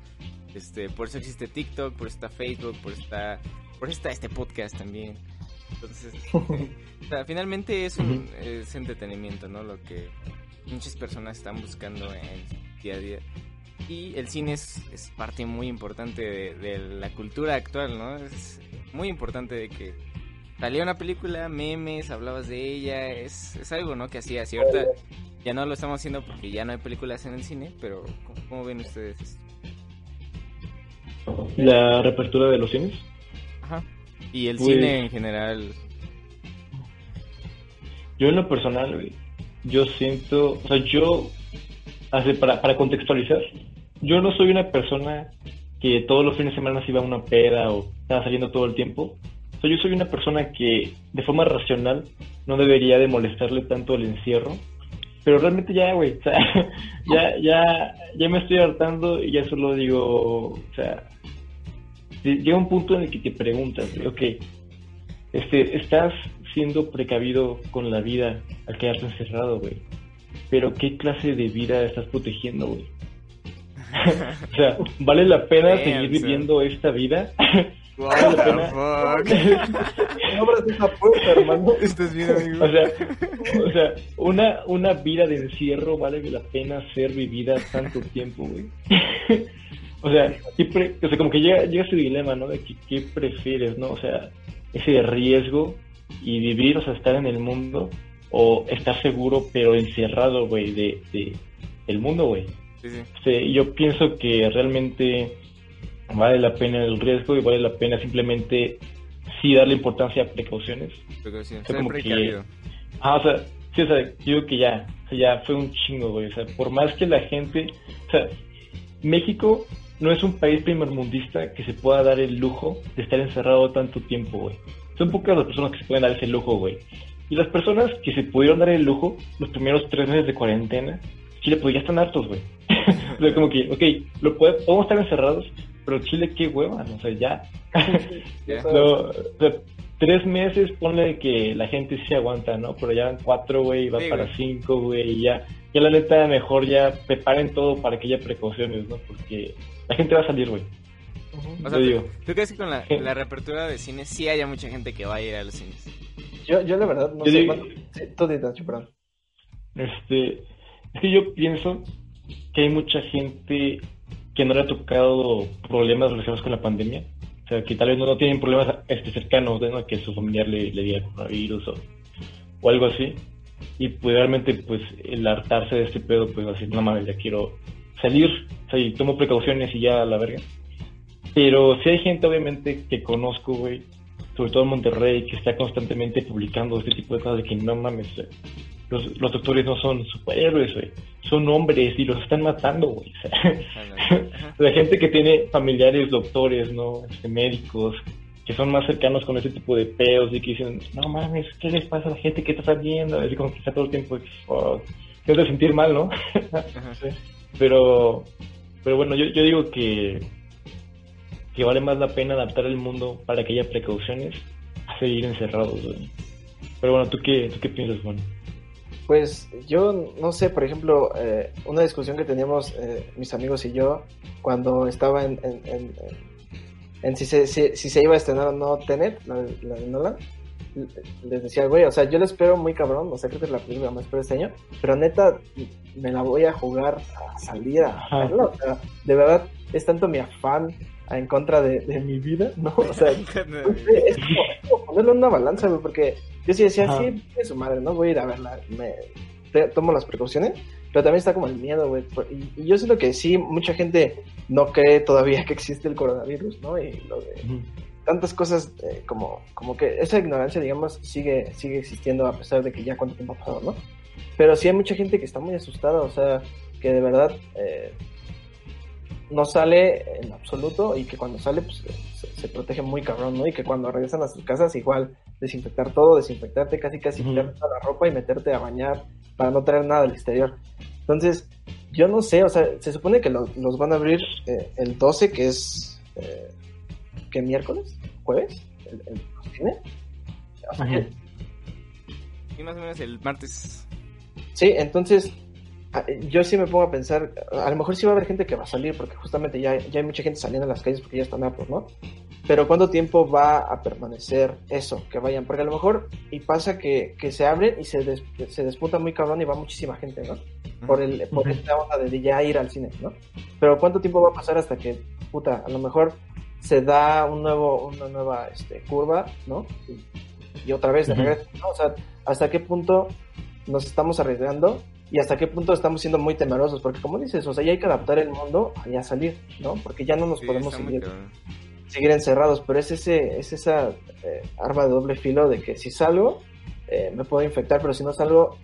Este, por eso existe TikTok, por eso está Facebook, por eso está, por eso está este podcast también. Entonces, o sea, finalmente es un es entretenimiento, ¿no? Lo que muchas personas están buscando en día a día. Y el cine es, es parte muy importante de, de la cultura actual, ¿no? Es muy importante de que salía una película, memes, hablabas de ella, es, es algo, ¿no? Que hacías. Y ahorita ya no lo estamos haciendo porque ya no hay películas en el cine, pero ¿cómo, cómo ven ustedes esto? La reapertura de los cines. Ajá. Y el Pues- cine en general. Yo en lo personal, yo siento, o sea, yo, para, para contextualizar, yo no soy una persona que todos los fines de semana se iba a una peda o estaba saliendo todo el tiempo. O sea, yo soy una persona que de forma racional no debería de molestarle tanto el encierro. Pero realmente ya, güey, o sea, ya, ya, ya me estoy hartando y ya solo digo, o sea, llega un punto en el que te preguntas, ok, este, estás siendo precavido con la vida al quedarte encerrado, güey. Pero ¿qué clase de vida estás protegiendo, güey? o sea, ¿vale la pena Damn, seguir son. viviendo esta vida? What Vale la the pena. fuck? No abras esa puerta, hermano. ¿Estás bien, amigo? O sea, o sea, una, una vida de encierro vale la pena ser vivida tanto tiempo, güey. o sea, ¿qué pre- o sea, como que llega, llega ese dilema, ¿no? De que, qué prefieres, ¿no? O sea, ese riesgo y vivir, o sea, estar en el mundo o estar seguro pero encerrado, güey, de, de el mundo, güey. Sí, sí. Sí, yo pienso que realmente vale la pena el riesgo y vale la pena simplemente sí darle importancia a precauciones. Precaución. Fue Ser como que-. Ah, o sea, sí, o sea, digo que ya, o sea, ya fue un chingo, güey. O sea, por más que la gente, o sea, México no es un país primermundista que se pueda dar el lujo de estar encerrado tanto tiempo, güey. son pocas las personas que se pueden dar ese lujo, güey. Y las personas que se pudieron dar el lujo los primeros tres meses de cuarentena, Chile, pues ya están hartos, güey. o sea, como que, ok, lo puede, podemos estar encerrados, pero Chile, qué hueva, ¿no? o sea, ya. o sea, tres meses, ponle que la gente sí aguanta, ¿no? Pero ya van cuatro, güey, va para cinco, güey, y ya, ya la neta, mejor ya preparen todo para que haya precauciones, ¿no? Porque la gente va a salir, güey. O sea, digo. ¿tú, crees que con la, la, reapertura de cines sí haya mucha gente que va a ir a los cines? Yo, yo la verdad no sé digo, sí, perdón. Este, es que yo pienso que hay mucha gente que no le ha tocado problemas relacionados con la pandemia o sea, que tal vez no, tienen problemas este, cercanos, ¿no? que su familiar le, le diga coronavirus o, o algo así. Y pues realmente, pues, el hartarse de este pedo, pues, decir, no mames, ya quiero salir, o sea, y tomo precauciones y ya a la verga. Pero si hay gente, obviamente, que conozco, güey, sobre todo en Monterrey, que está constantemente publicando este tipo de cosas de que no mames, los, los doctores no son superhéroes, güey. Son hombres y los están matando, güey. O sea, la gente que tiene familiares doctores, ¿no? Este, médicos, que son más cercanos con ese tipo de peos y que dicen, no mames, ¿qué les pasa a la gente que está saliendo? Así como que está todo el tiempo, oh, te de sentir mal, ¿no? pero, pero bueno, yo, yo digo que, que vale más la pena adaptar el mundo para que haya precauciones a seguir encerrados, güey. Pero bueno, ¿tú qué, tú qué piensas, Juan? Pues yo no sé, por ejemplo, eh, una discusión que teníamos eh, mis amigos y yo cuando estaba en, en, si, se, si, se iba a estrenar o no Tenet, la, de Nolan, les decía, güey, o sea, yo lo espero muy cabrón, o sea, creo que es la película más espero este año, pero neta, me la voy a jugar a salir a verlo, o sea, de verdad, es tanto mi afán en contra de, de mi vida, ¿no? O sea, es, como, ponerlo en una balanza, güey, porque yo sí decía, sí, es su madre, ¿no? Voy a ir a verla, me tomo las precauciones, pero también está como el miedo, güey. Y, yo siento que sí, mucha gente no cree todavía que existe el coronavirus, ¿no? Y lo de tantas cosas eh, como, como que esa ignorancia, digamos, sigue, sigue existiendo a pesar de que ya cuánto tiempo ha pasado, ¿no? Pero sí hay mucha gente que está muy asustada, o sea, que de verdad eh, no sale en absoluto y que cuando sale pues, se, protege muy cabrón, ¿no? Y que cuando regresan a sus casas igual desinfectar todo, desinfectarte casi casi quitarte toda la ropa y meterte a bañar para no traer nada del exterior. Entonces, yo no sé, o sea, se supone que los van a abrir eh, el 12, que es... Eh, ¿Qué miércoles? ¿Jueves? ¿El, el, y más o menos el martes. Sí, entonces Ah, yo sí me pongo a pensar, a lo mejor sí va a haber gente que va a salir, porque justamente ya, ya hay mucha gente saliendo a las calles porque ya están aptos, ¿no? Pero ¿cuánto tiempo va a permanecer eso, que vayan? Porque a lo mejor, y pasa que, que se abren y se, se despunta muy cabrón y va muchísima gente, ¿no? Por, el, por esta onda de ya ir al cine, ¿no? Pero ¿cuánto tiempo va a pasar hasta que, puta, a lo mejor se da un nuevo, una nueva este, curva, ¿no? Y, otra vez de regreso, ¿no? O sea, ¿hasta qué punto nos estamos arriesgando y hasta qué punto estamos siendo muy temerosos, porque como dices, o sea, ya hay que adaptar el mundo a salir, ¿no? Porque ya no nos podemos seguir, seguir, encerrados, pero es, ese, es esa eh, arma de doble filo de que si salgo, eh, me puedo infectar, pero si no salgo,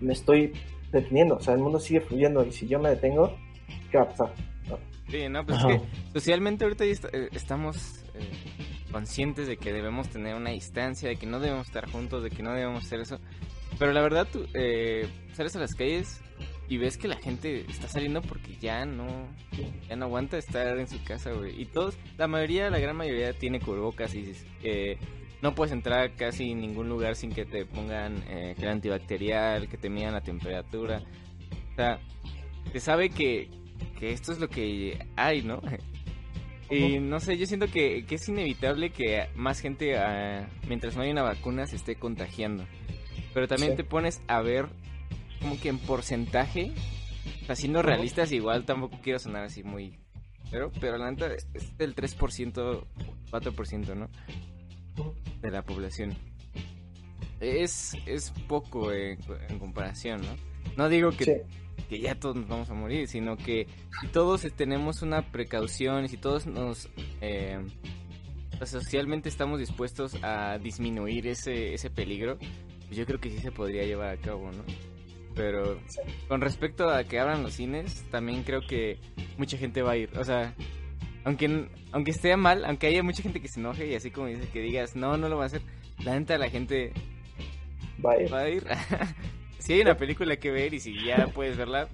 me estoy deteniendo, o sea, el mundo sigue fluyendo y si yo me detengo, ¿qué va a pasar? Sí, no, pues es que socialmente ahorita eh, estamos conscientes de que debemos tener una distancia, de que no debemos estar juntos, de que no debemos hacer eso. Pero la verdad, tú eh, sales a las calles y ves que la gente está saliendo porque ya no ya no aguanta estar en su casa, güey. Y todos, la mayoría, la gran mayoría tiene cubrebocas y eh, no puedes entrar casi en ningún lugar sin que te pongan eh, gel antibacterial, que te midan la temperatura. O sea, se sabe que, que esto es lo que hay, ¿no? Y no sé, yo siento que, que es inevitable que más gente, ah, mientras no hay una vacuna, se esté contagiando. Pero también te pones a ver como que en porcentaje, siendo realistas, igual tampoco quiero sonar así muy... Pero, pero la neta es del 3%, 4%, ¿no? De la población. Es, es poco en, comparación, ¿no? No digo que, que ya todos nos vamos a morir, sino que si todos tenemos una precaución y si todos nos... Eh, socialmente estamos dispuestos a disminuir ese, ese peligro, pues yo creo que sí se podría llevar a cabo, ¿no? Pero con respecto a que abran los cines, también creo que mucha gente va a ir. O sea, aunque, aunque esté mal, aunque haya mucha gente que se enoje y así como dice que digas, no, no lo va a hacer, la neta la gente Va a ir. va a ir. si hay una película que ver y si ya puedes verla,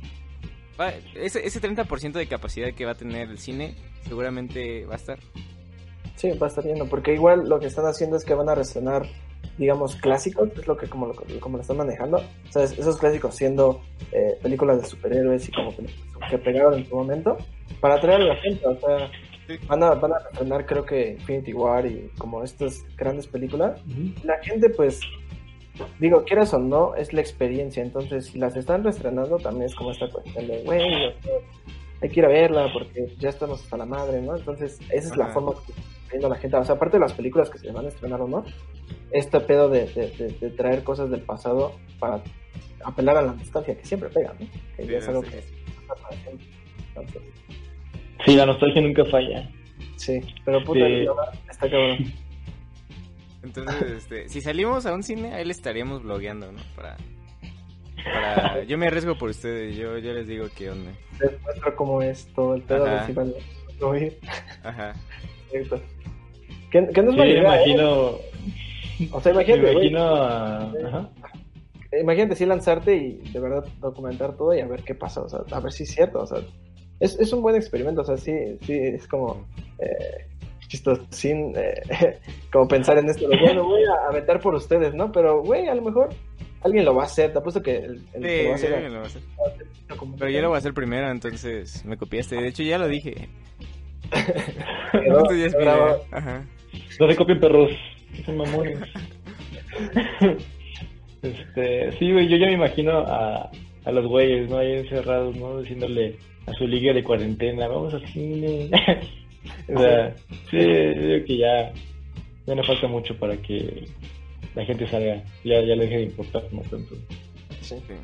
va- ese, ese 30% de capacidad que va a tener el cine seguramente va a estar. Sí, va a estar yendo, porque igual lo que están haciendo es que van a reestrenar, digamos, clásicos, es lo que como lo, como lo están manejando. O sea, es- esos clásicos siendo eh, películas de superhéroes y como películas que pegaron en su momento, para atraer a la gente. O sea, Sí. van a, van a reestrenar creo que Infinity War y como estas grandes películas. Ujú. La gente, pues, digo, quieras o no, es la experiencia. Entonces, si las están reestrenando, también es como esta cuestión de, güey, hay que ir a verla porque ya estamos hasta la madre, ¿no? Entonces, esa es la Ajá. forma que viendo la gente. O sea, aparte de las películas que se van a estrenar o no, este pedo de, de- de- de traer cosas del pasado para apelar a la nostalgia que siempre pega, ¿no? Que ya es algo Sí, que sí. pasa para siempre. Entonces, Sí, la nostalgia nunca falla. sí, pero puta, Sí. está cabrón. Entonces, este, si salimos a un cine, ahí le estaríamos blogueando, ¿no? Para, para... Yo me arriesgo por ustedes, yo, yo les digo qué onda. Les muestro cómo es todo el pedo, Ajá. de si van a oír. Ajá. Exacto. Que, que no es Sí, me ¿eh? imagino. O sea, imagínate, imagino a- Ajá. imagínate sí lanzarte y de verdad documentar todo y a ver qué pasa, o sea, a ver si es cierto, o sea, es, es un buen experimento, o sea, sí, sí, es como eh, chistoso, sin eh, como pensar en esto, bueno, voy a aventar por ustedes, ¿no? Pero, güey, a lo mejor alguien lo va a hacer, te apuesto que el, el que lo va a Sí, hacer... alguien lo va a hacer. Pero yo lo voy a hacer primero, entonces me copiaste. De hecho, ya lo dije. Esto ya es. Ajá. No se copien perros. Son mamones. este, sí, güey, yo ya me imagino a, a los güeyes, ¿no? Ahí encerrados, ¿no? Diciéndole a su liga de cuarentena, vamos al cine. o sea, sí, yo creo que ya, ya no falta mucho para que la gente salga. Ya, ya le deje de importar como tanto. Sí. Sí.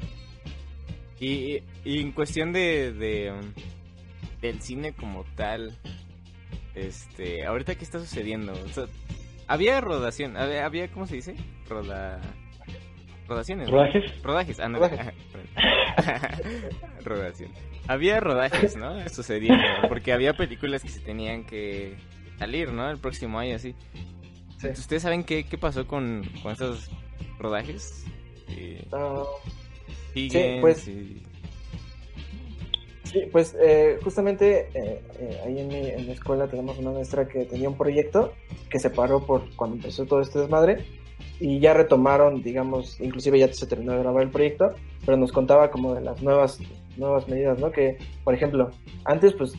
Y, y en cuestión de, de um, del cine como tal, este, ahorita qué está sucediendo, O sea, había rodación, había, había, ¿cómo se dice? Roda, rodaciones. ¿no? ¿Rodajes? Rodajes, ah, no. Rodajes. Rodación. Había rodajes, ¿no? Sucediendo, porque había películas que se tenían que salir, ¿no? El próximo año, así. Sí. ¿Ustedes saben qué, qué pasó con, con estos rodajes? Eh, Ah, siguen, pues, sí. Pues eh, justamente eh, eh, ahí en mi, en mi escuela tenemos una maestra que tenía un proyecto que se paró por cuando empezó todo este desmadre y ya retomaron, digamos, inclusive ya se terminó de grabar el proyecto, pero nos contaba como de las nuevas nuevas medidas, ¿no? Que, por ejemplo, antes pues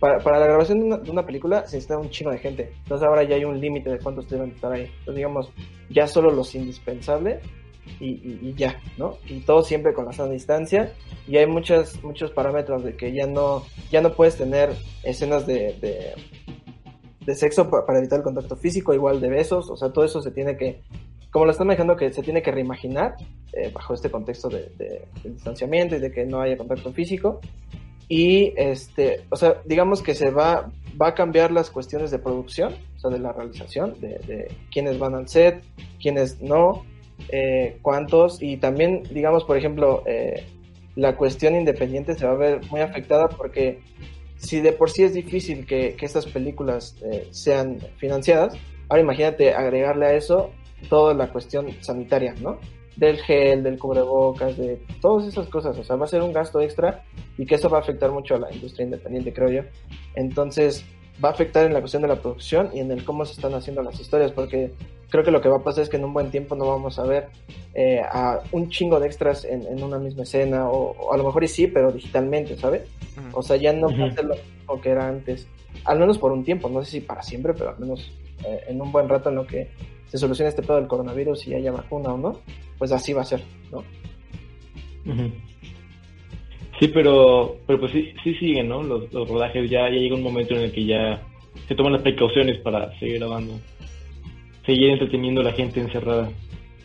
para, la grabación de una, película se necesita un chingo de gente, entonces ahora ya hay un límite de cuántos deben estar ahí, entonces digamos, ya solo los indispensables y, y- y ya, ¿no? Y todo siempre con la sana distancia y hay muchas, muchos parámetros de que ya no, ya no puedes tener escenas de, de, de sexo pa- para evitar el contacto físico, igual de besos, o sea, todo eso se tiene que, como lo están manejando, que se tiene que reimaginar eh, bajo este contexto de, de- de distanciamiento y de que no haya contacto físico. Y, este, o sea, digamos que se va, va a cambiar las cuestiones de producción, o sea, de la realización, de, de quiénes van al set, quiénes no, eh, cuántos, y también, digamos, por ejemplo, eh, la cuestión independiente se va a ver muy afectada porque si de por sí es difícil que, que estas películas eh, sean financiadas, ahora imagínate agregarle a eso toda la cuestión sanitaria, ¿no? Del gel, del cubrebocas, de todas esas cosas, o sea, va a ser un gasto extra y que eso va a afectar mucho a la industria independiente, creo yo. Entonces, va a afectar en la cuestión de la producción y en el cómo se están haciendo las historias, porque creo que lo que va a pasar es que en un buen tiempo no vamos a ver eh, a un chingo de extras en, en una misma escena, o, o a lo mejor y sí, pero digitalmente, ¿sabes? O sea, ya no va a ser lo mismo que era antes, al menos por un tiempo, no sé si para siempre, pero al menos eh, en un buen rato en lo que se solucione este pedo del coronavirus y haya vacuna o no, pues así va a ser, ¿no? Sí, pero, pero pues sí, sí siguen, ¿no? Los, los rodajes ya, ya llega un momento en el que ya se toman las precauciones para seguir grabando. Seguir entreteniendo a la gente encerrada.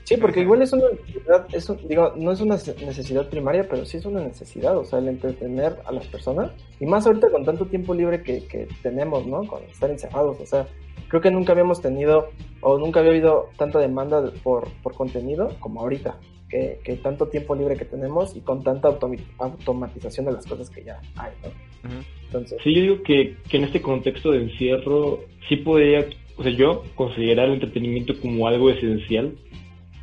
Sí, porque igual es una necesidad, es un- digo, no es una necesidad primaria, pero sí es una necesidad, o sea, el entretener a las personas, y más ahorita con tanto tiempo libre que, que tenemos, ¿no? Con estar encerrados, o sea, creo que nunca habíamos tenido, o nunca había habido tanta demanda de- por, por contenido como ahorita, que, que tanto tiempo libre que tenemos y con tanta automatización de las cosas que ya hay, ¿no? Entonces, Sí, yo digo que, que en este contexto de encierro sí podría, o sea, yo considerar el entretenimiento como algo esencial.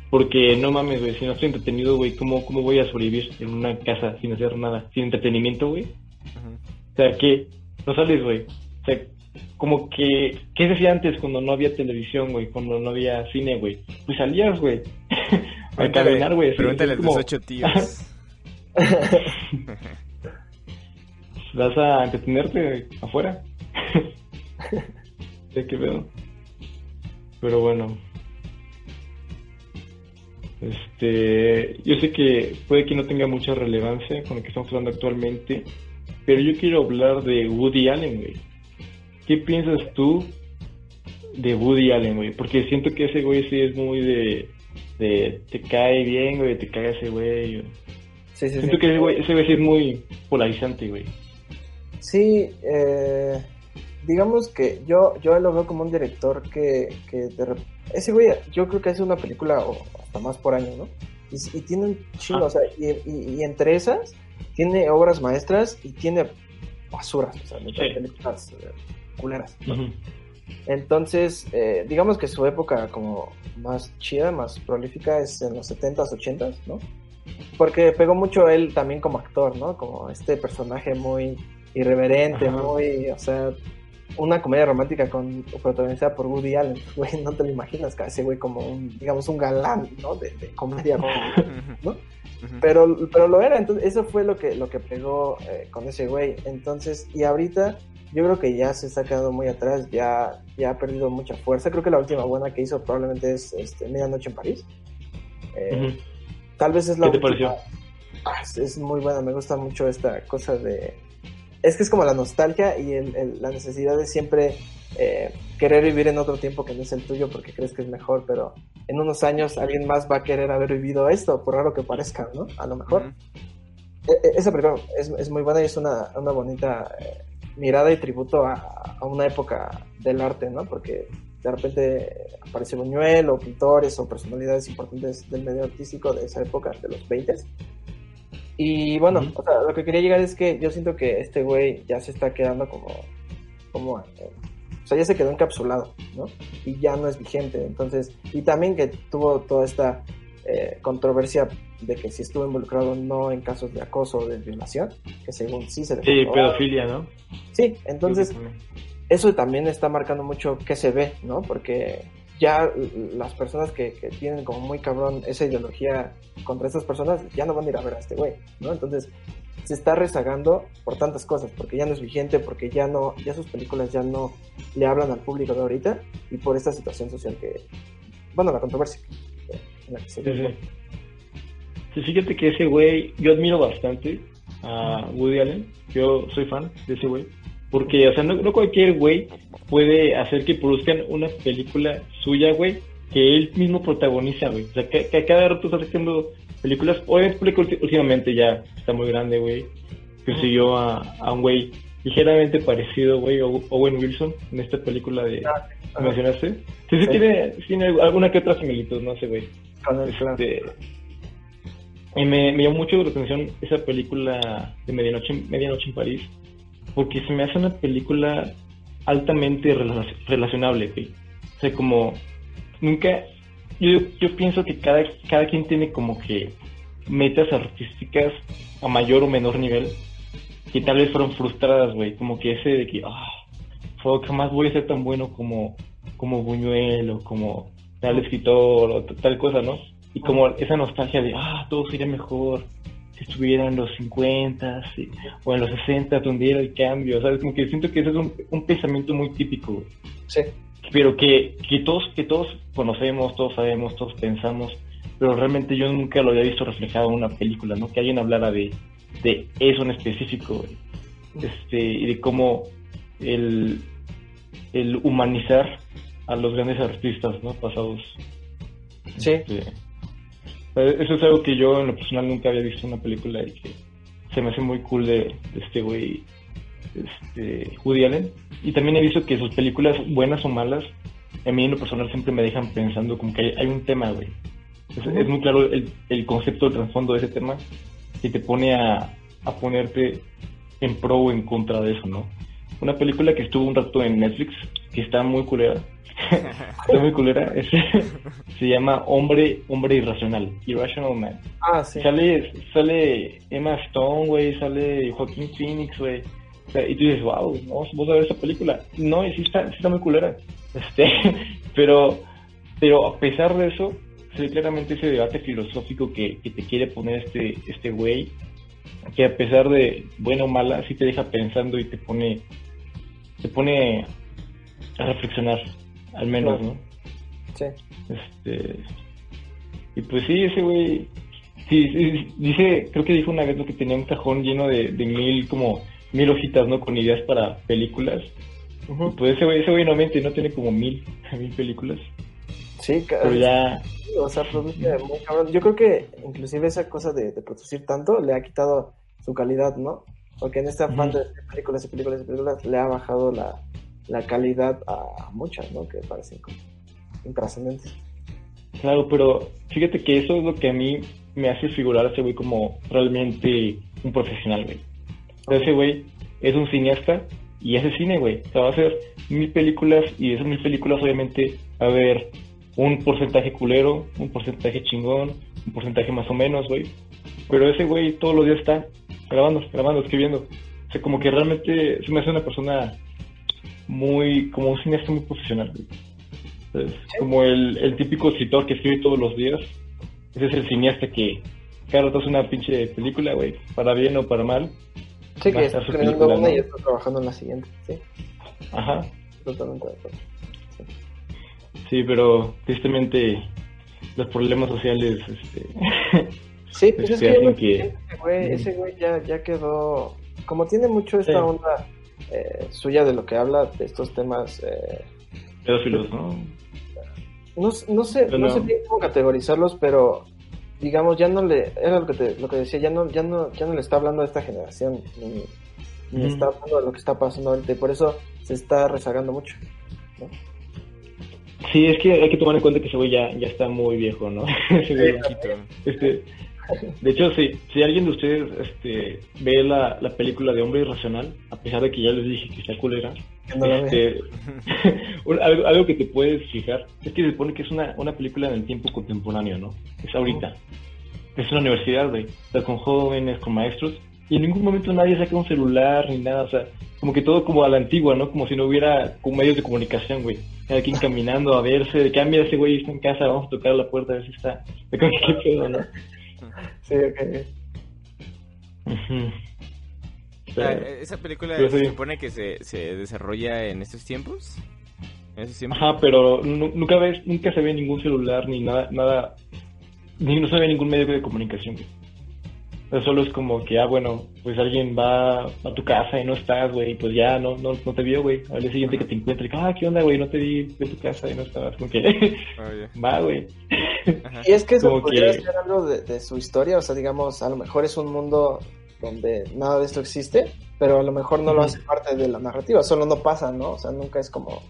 Porque no mames, güey, si no estoy entretenido, güey, ¿cómo, ¿cómo voy a sobrevivir en una casa sin hacer nada? Sin entretenimiento, güey. O sea, que no sales, güey. O sea, como que, ¿qué se hacía antes cuando no había televisión, güey? Cuando no había cine, güey. Pues salías, güey. a caminar, güey. pregúntale a como, ocho tíos. Vas a entretenerte afuera. ¿De qué veo? Pero bueno. Este, yo sé que puede que no tenga mucha relevancia con lo que estamos hablando actualmente, pero yo quiero hablar de Woody Allen, güey. ¿Qué piensas tú de Woody Allen, güey? Porque siento que ese güey sí es muy de, de te cae bien, güey, te cae ese güey. sí, sí, sí. Siento que ese güey, ese güey sí es muy polarizante, güey. Sí, eh, digamos que yo, yo lo veo como un director que, que de ese güey, yo creo que hace una película o hasta más por año, ¿no? Y, y tiene un chingo, Ah. o sea, y, y- y entre esas tiene obras maestras y tiene basuras, o sea, Sí. películas eh, culeras. Entonces, eh, digamos que su época como más chida, más prolífica es en los 70s, 80s, ¿no? Porque pegó mucho él también como actor, ¿no? Como este personaje muy irreverente, Ajá. muy, o sea, una comedia romántica con protagonizada por Woody Allen, güey, no te lo imaginas, que ese güey como un, digamos, un galán, ¿no? De, de comedia romántica. ¿no? Pero, pero lo era, entonces eso fue lo que, lo que pegó eh, con ese güey. Entonces, y ahorita yo creo que ya se está quedando muy atrás, ya, ya ha perdido mucha fuerza. Creo que la última buena que hizo probablemente es este, Medianoche en París. Eh. Tal vez es la ¿Qué te última- pareció? Ah, es, es muy buena, me gusta mucho esta cosa de... Es que es como la nostalgia y el- el- la necesidad de siempre eh, querer vivir en otro tiempo que no es el tuyo porque crees que es mejor, pero en unos años alguien más va a querer haber vivido esto, por raro que parezca, ¿no? A lo mejor. E- e- Esa película es, es muy buena y es una, una bonita eh, mirada y tributo a, a una época del arte, ¿no? Porque de repente aparece Buñuel o pintores o personalidades importantes del medio artístico de esa época, de los 20 Y bueno, o sea, lo que quería llegar es que yo siento que este güey ya se está quedando como, como, eh, o sea, ya se quedó encapsulado, ¿no? Y ya no es vigente, entonces, y también que tuvo toda esta eh, controversia de que si estuvo involucrado no en casos de acoso o de violación, que según sí se le Sí, pedofilia, ¿no? Sí, entonces también. eso también está marcando mucho qué se ve, ¿no? Porque ya las personas que, que tienen como muy cabrón esa ideología contra estas personas ya no van a ir a ver a este güey, ¿no? Entonces se está rezagando por tantas cosas, porque ya no es vigente, porque ya no, ya sus películas ya no le hablan al público de ahorita y por esta situación social que, bueno, la controversia en la que se vive. Sí, fíjate que ese güey, yo admiro bastante a Woody Allen. Yo soy fan de ese güey. Porque, o sea, no, no cualquier güey puede hacer que produzcan una película suya, güey, que él mismo protagoniza, güey. O sea, que, que a cada rato está haciendo películas. Obviamente, últimamente ya está muy grande, güey. Consiguió a, a un güey ligeramente parecido, güey, Ow- Owen Wilson, en esta película de... Ah, ¿me mencionaste? Sí, sí. Tiene, tiene alguna que otra similitud, no sé, güey. Este, y me, me llamó mucho la atención esa película de Medianoche, Medianoche en París, porque se me hace una película altamente rela- relacionable, güey. O sea, como nunca, yo, yo pienso que cada, cada quien tiene como que metas artísticas a mayor o menor nivel, que tal vez fueron frustradas, güey, como que ese de que, ah, fuck, jamás voy a ser tan bueno como, como Buñuel o como tal escritor o tal cosa, ¿no? Y como esa nostalgia de, ah, todo sería mejor estuviera en los 50 sí, o en los 60 donde era el cambio, ¿sabes? Como que siento que ese es un, un pensamiento muy típico, güey. Sí, pero que, que todos que todos conocemos, todos sabemos, todos pensamos, pero realmente yo nunca lo había visto reflejado en una película, ¿no? Que alguien hablara de, de eso en específico, güey. este, y de cómo el, el humanizar a los grandes artistas, ¿no? Pasados. sí. Este, eso es algo que yo en lo personal nunca había visto en una película y que se me hace muy cool de, de este güey, este, Woody Allen. Y también he visto que sus películas, buenas o malas, a mí en lo personal siempre me dejan pensando como que hay, hay un tema, güey. Es, es muy claro el, el concepto, el trasfondo de ese tema y te pone a, a ponerte en pro o en contra de eso, ¿no? Una película que estuvo un rato en Netflix, que está muy culera, muy culera, es- se llama Hombre Hombre Irracional, Irrational Man. Ah, sí. Sale, sale Emma Stone, güey, sale Joaquín Phoenix, güey. O sea, y tú dices, wow, vamos, vamos a ver esa película. No, y sí está, sí está muy culera. Este, pero, pero a pesar de eso, se ve claramente ese debate filosófico que, que te quiere poner este, este güey, que a pesar de buena o mala, sí te deja pensando y te pone, te pone a reflexionar, al menos, Claro. ¿no? Sí. Este. Y pues sí, ese güey. Sí, sí, dice, creo que dijo una vez ¿no? que tenía un cajón lleno de, de mil, como mil hojitas, ¿no? Con ideas para películas. Pues ese güey, ese güey no mente, no tiene como mil, mil películas. Sí, Pero ya. o sea, produce muy cabrón. Yo creo que inclusive esa cosa de, de producir tanto le ha quitado su calidad, ¿no? Porque en este afán de películas y películas y películas le ha bajado la, la calidad a muchas, ¿no? Que parecen como intrascendentes. Claro, pero fíjate que eso es lo que a mí me hace figurar a ese güey como realmente un profesional, güey. Ese güey es un cineasta y hace cine, güey. O sea, va a hacer mil películas y de esas mil películas obviamente va a haber un porcentaje culero, un porcentaje chingón, un porcentaje más o menos, güey. Pero ese güey todos los días está grabando, grabando, escribiendo. O sea, como que realmente se me hace una persona muy, como un cineasta muy profesional. Como el, el típico escritor que escribe todos los días. Ese es el cineasta que cada rato hace una pinche película, güey. Para bien o para mal. Sí, que está película, una ¿no? y está trabajando en la siguiente. Sí, Ajá. totalmente de acuerdo. Sí, pero tristemente los problemas sociales, este... Sí, pues es que, que- ese güey, ese güey ya, ya quedó. Como tiene mucho esta Sí. onda eh, suya de lo que habla de estos temas. Eh, pedófilos, ¿no? no, no sé, Pero no no. sé bien cómo categorizarlos, pero digamos, ya no le. Era lo que, te- lo que decía, ya no, ya, no, ya no le está hablando a esta generación, ni, ni está hablando de lo que está pasando ahorita, y por eso se está rezagando mucho. ¿no? Sí, es que hay que tomar en cuenta que ese güey ya, ya está muy viejo, ¿no? Ese güey, Poquito. este, de hecho, si, si alguien de ustedes este, ve la, la película de Hombre Irracional, a pesar de que ya les dije que está culera, no este, algo, algo que te puedes fijar es que se supone que es una, una película en el tiempo contemporáneo, ¿no? Es ahorita. Es una universidad, güey. Sea, con jóvenes, con maestros. Y en ningún momento nadie saca un celular ni nada. O sea, como que todo como a la antigua, ¿no? Como si no hubiera como medios de comunicación, güey. Cada quien caminando a verse. De que, ah, ese güey está en casa, vamos a tocar la puerta a ver si está. ¿Qué pedo, no? Sí, ok. Ah, Pero- ¿Esa película pero se sí. supone que se, se desarrolla en estos tiempos? ¿En esos tiempos? Ajá, pero nu- nunca ves, nunca se ve ningún celular ni nada, nada, ni no se ve ningún medio de comunicación. Solo es como que, ah, bueno, pues alguien va a tu casa y no estás, güey, y pues ya no, no, no te vio, güey. Al día siguiente que te encuentre, ah, ¿qué onda, güey? No te vi de tu casa y no estabas. Como que, Oh, ya. va, güey. Y es que eso Como podría que- ser algo de, de su historia, o sea, digamos, a lo mejor es un mundo donde nada de esto existe, pero a lo mejor no lo hace parte de la narrativa, solo no pasa, ¿no? O sea, nunca es como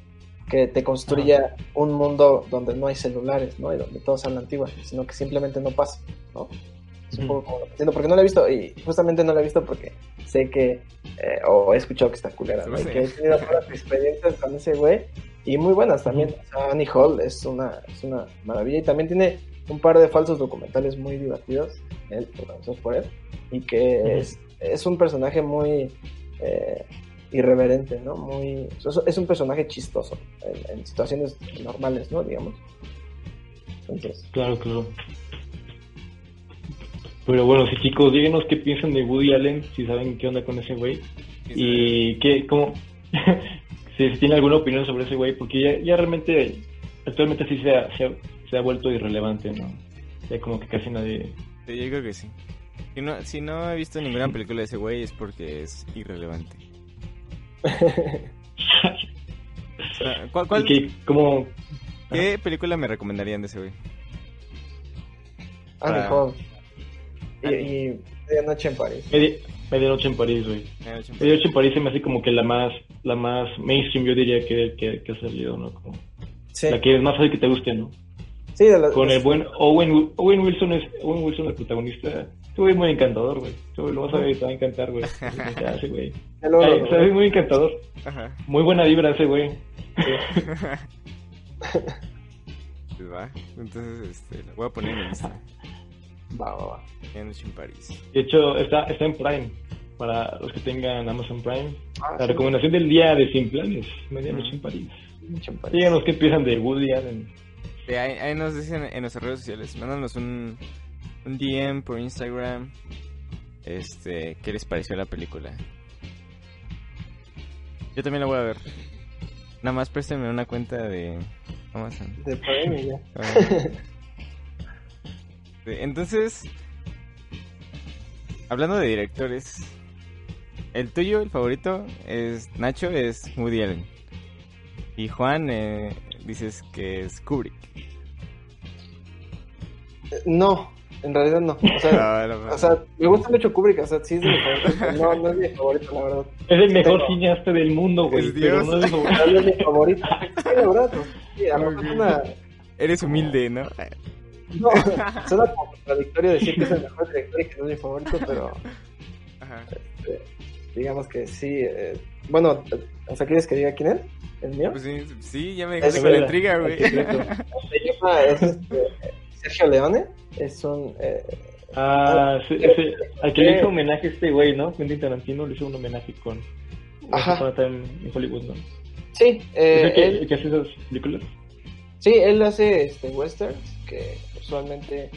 que te construya un mundo donde no hay celulares, ¿no? Y donde todo sea a la antigua, sino que simplemente no pasa, ¿no? Es un Ujú. poco como lo que entiendo, porque no lo he visto, y justamente no lo he visto porque sé que, eh, o he escuchado que está culera, ¿no? Y que he tenido buenas experiencias con ese güey, y muy buenas también. O sea, Annie Hall es una, es una maravilla, y también tiene un par de falsos documentales muy divertidos, él, protagonizados por él, y que es, es un personaje muy eh, irreverente, ¿no? Muy, es- es un personaje chistoso en, en situaciones normales, ¿no? Digamos. Entonces, Claro, claro. Pero bueno, sí, chicos, díganos qué piensan de Woody Allen, si saben qué onda con ese güey. Y qué, cómo, si, si tiene alguna opinión sobre ese güey, porque ya, ya realmente, actualmente sí se ha, se, ha, se ha vuelto irrelevante, ¿no? Ya como que casi nadie... Sí, yo creo que sí. Si no, si no he visto ninguna película de ese güey es porque es irrelevante. O sea, ¿Cuál, cuál- Y que, como... ¿Qué película me recomendarían de ese güey? Ah. Hall. Y, y Medianoche en París. Medi- Medianoche en París, güey. Medianoche en París se me hace como que la más, la más mainstream, yo diría que, que, que ha salido, ¿no? Como Sí. La que es más fácil que te guste, ¿no? Sí, de la- Con el buen Owen, Owen Wilson es Owen Wilson el protagonista. Este güey es muy encantador, güey. Lo vas a ver y te va a encantar, güey. ¿Qué hace, güey? de luego- Ay, o sea, es muy encantador. Ajá. Muy buena vibra ese güey. Pues va. Entonces, este, la voy a poner en lista. Va, va, va. Medianoche en París. De hecho, está, está en Prime. Para los que tengan Amazon Prime. Ah, La sí. recomendación del día de Sin Planes. Medianoche Ujú. en París. Mucho en París. Díganos qué piensan de Woody Allen. Sí, ahí, ahí nos dicen en nuestras redes sociales. Mándanos un, un DM por Instagram. Este, ¿qué les pareció la película? Yo también la voy a ver. Nada más préstenme una cuenta de Amazon. De Prime ya. Ah. Sí, Entonces, hablando de directores, el tuyo, el favorito, es Nacho, es Woody Allen. Y Juan, eh, dices que es Kubrick. No, en realidad no. O sea, No, no, o sea, me gusta mucho Kubrick, o sea, sí es de mi favorito, no, no es mi favorito, la verdad. Es el mejor Pero- cineasta del mundo, güey. Es Pero Dios. no es No es mi favorito. Sí, la verdad. pues, Sí, a lo mejor Ok. suena, Eres humilde, ¿no? No, suena como contradictorio decir que es el mejor director y que no es mi favorito, pero Ajá. este, digamos que sí. eh, bueno, o sea, ¿quieres que diga quién es? ¿El mío? Pues sí, sí, ya me Es dejaste con la intriga, güey. Se llama es, este, Sergio Leone. Es un. eh, Ah, sí, ese, al que le hizo homenaje a este güey, ¿no? Quentin Tarantino le hizo un homenaje con Ajá. In Hollywood, ¿no? sí, eh, ¿Es el que, él, el que hace esas películas? sí, él hace este, westerns que usualmente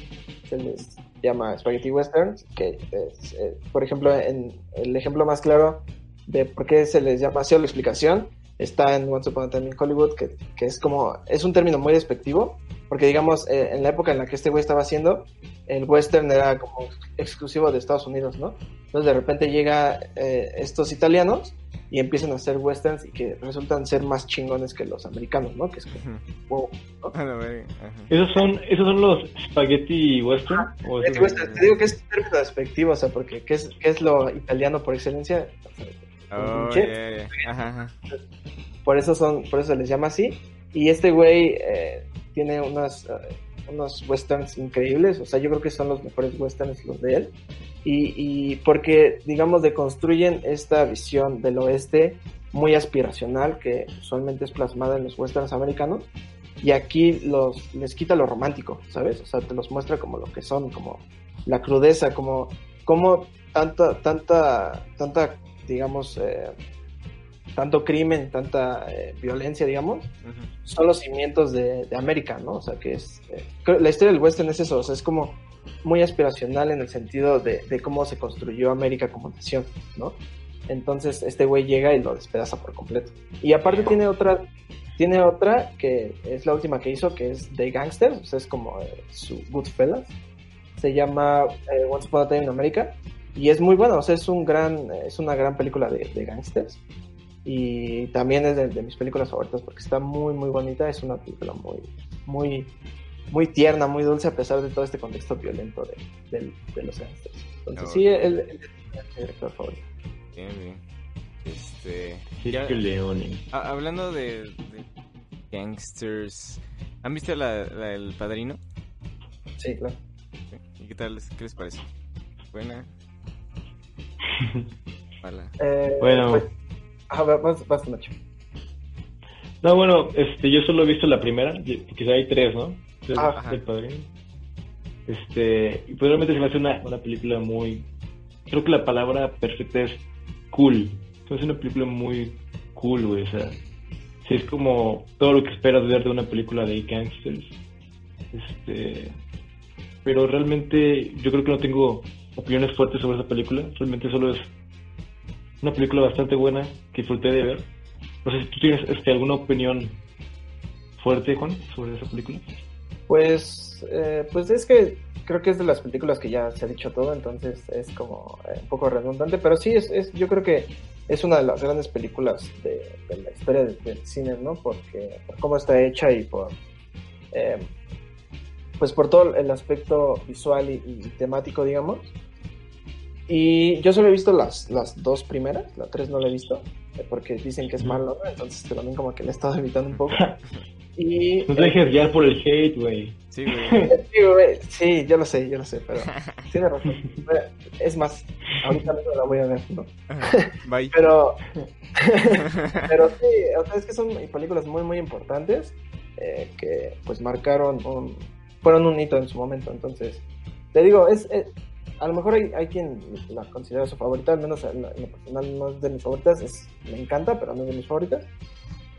se les llama spaghetti westerns. Que eh, por ejemplo, el ejemplo más claro de por qué se les llama así o la explicación está en Once Upon a Time in Hollywood, que, que es como, es un término muy despectivo, porque digamos, eh, en la época en la que este güey estaba haciendo, el western era como exclusivo de Estados Unidos, ¿no? Entonces de repente llega eh, estos italianos y empiezan a hacer westerns y que resultan ser más chingones que los americanos, ¿no? Que es como, wow. ¿Esos son, ¿Esos son los spaghetti western? ¿O Spaghetti western, te digo que es un término despectivo, o sea, porque ¿qué es, qué es lo italiano por excelencia? Oh, ajá. por eso son, por eso se les llama así. Y este güey eh, tiene unas, eh, unos westerns increíbles, o sea, yo creo que son los mejores westerns los de él. Y, y porque, digamos, deconstruyen esta visión del oeste muy aspiracional que usualmente es plasmada en los westerns americanos. Y aquí los, les quita lo romántico, ¿sabes? O sea, te los muestra como lo que son, como la crudeza, como, como tanta, tanta, tanta, digamos, eh, tanto crimen, tanta eh, violencia, digamos, son los cimientos de, de América, ¿no? O sea, que es... eh, la historia del western es eso, o sea, es como muy aspiracional en el sentido de, de cómo se construyó América como nación, ¿no? Entonces este güey llega y lo despedaza por completo. Y aparte tiene otra, tiene otra que es la última que hizo, que es The Gangsters, o sea, es como eh, su Goodfellas. Se llama eh, Once Upon a Time in America y es muy buena, o sea, es un gran, es una gran película de, de gangsters y también es de, de mis películas favoritas porque está muy muy bonita es una película muy muy muy tierna muy dulce a pesar de todo este contexto violento de, de los gangsters entonces sí él, es mi director favorito Bien, bien. Este. Ya- que Leone. ha- hablando de, de gangsters, ¿han visto la, la del padrino? sí claro ¿Y qué tal? les- ¿Qué les parece? ¿Buena? Mala. Eh, Bueno. pues, ajá, va- vas, vas, Nacho. No, bueno, este, yo solo he visto la primera, porque hay tres, ¿no? Tres Ah, ajá. del padrino. Este, y pues realmente se me hace una, una película muy. Creo que la palabra perfecta es cool. Se me hace una película muy cool, güey. O sea, sí es como todo lo que esperas ver de una película de gangsters. Este, pero realmente yo creo que no tengo opiniones fuertes sobre esa película. Realmente solo es una película bastante buena que disfruté de ver. No sé si tú tienes este, alguna opinión fuerte, Juan, sobre esa película. Pues, eh, pues es que creo que es de las películas que ya se ha dicho todo, entonces es como eh, un poco redundante, pero sí, es, es, yo creo que es una de las grandes películas de, de la historia del, cine, ¿no? Porque por cómo está hecha y por, eh, pues por todo el aspecto visual y temático, digamos. Y yo solo he visto las, las dos primeras, la tres no la he visto, eh, porque dicen que es malo, ¿no? Entonces también como que le he estado evitando un poco. Y, No te dejes guiar por el hate, güey. Sí, güey. Sí, güey, sí, yo lo sé, yo lo sé, pero tiene razón. Es más, ahorita mismo la voy a ver, ¿no? Bye. Pero, pero sí, o sea, es que son películas muy, muy importantes eh, que pues marcaron, un, fueron un hito en su momento. Entonces, te digo, es, es- a lo mejor hay, hay quien la considera su favorita, al menos en lo, personal no es de mis favoritas, es, me encanta, pero no es de mis favoritas.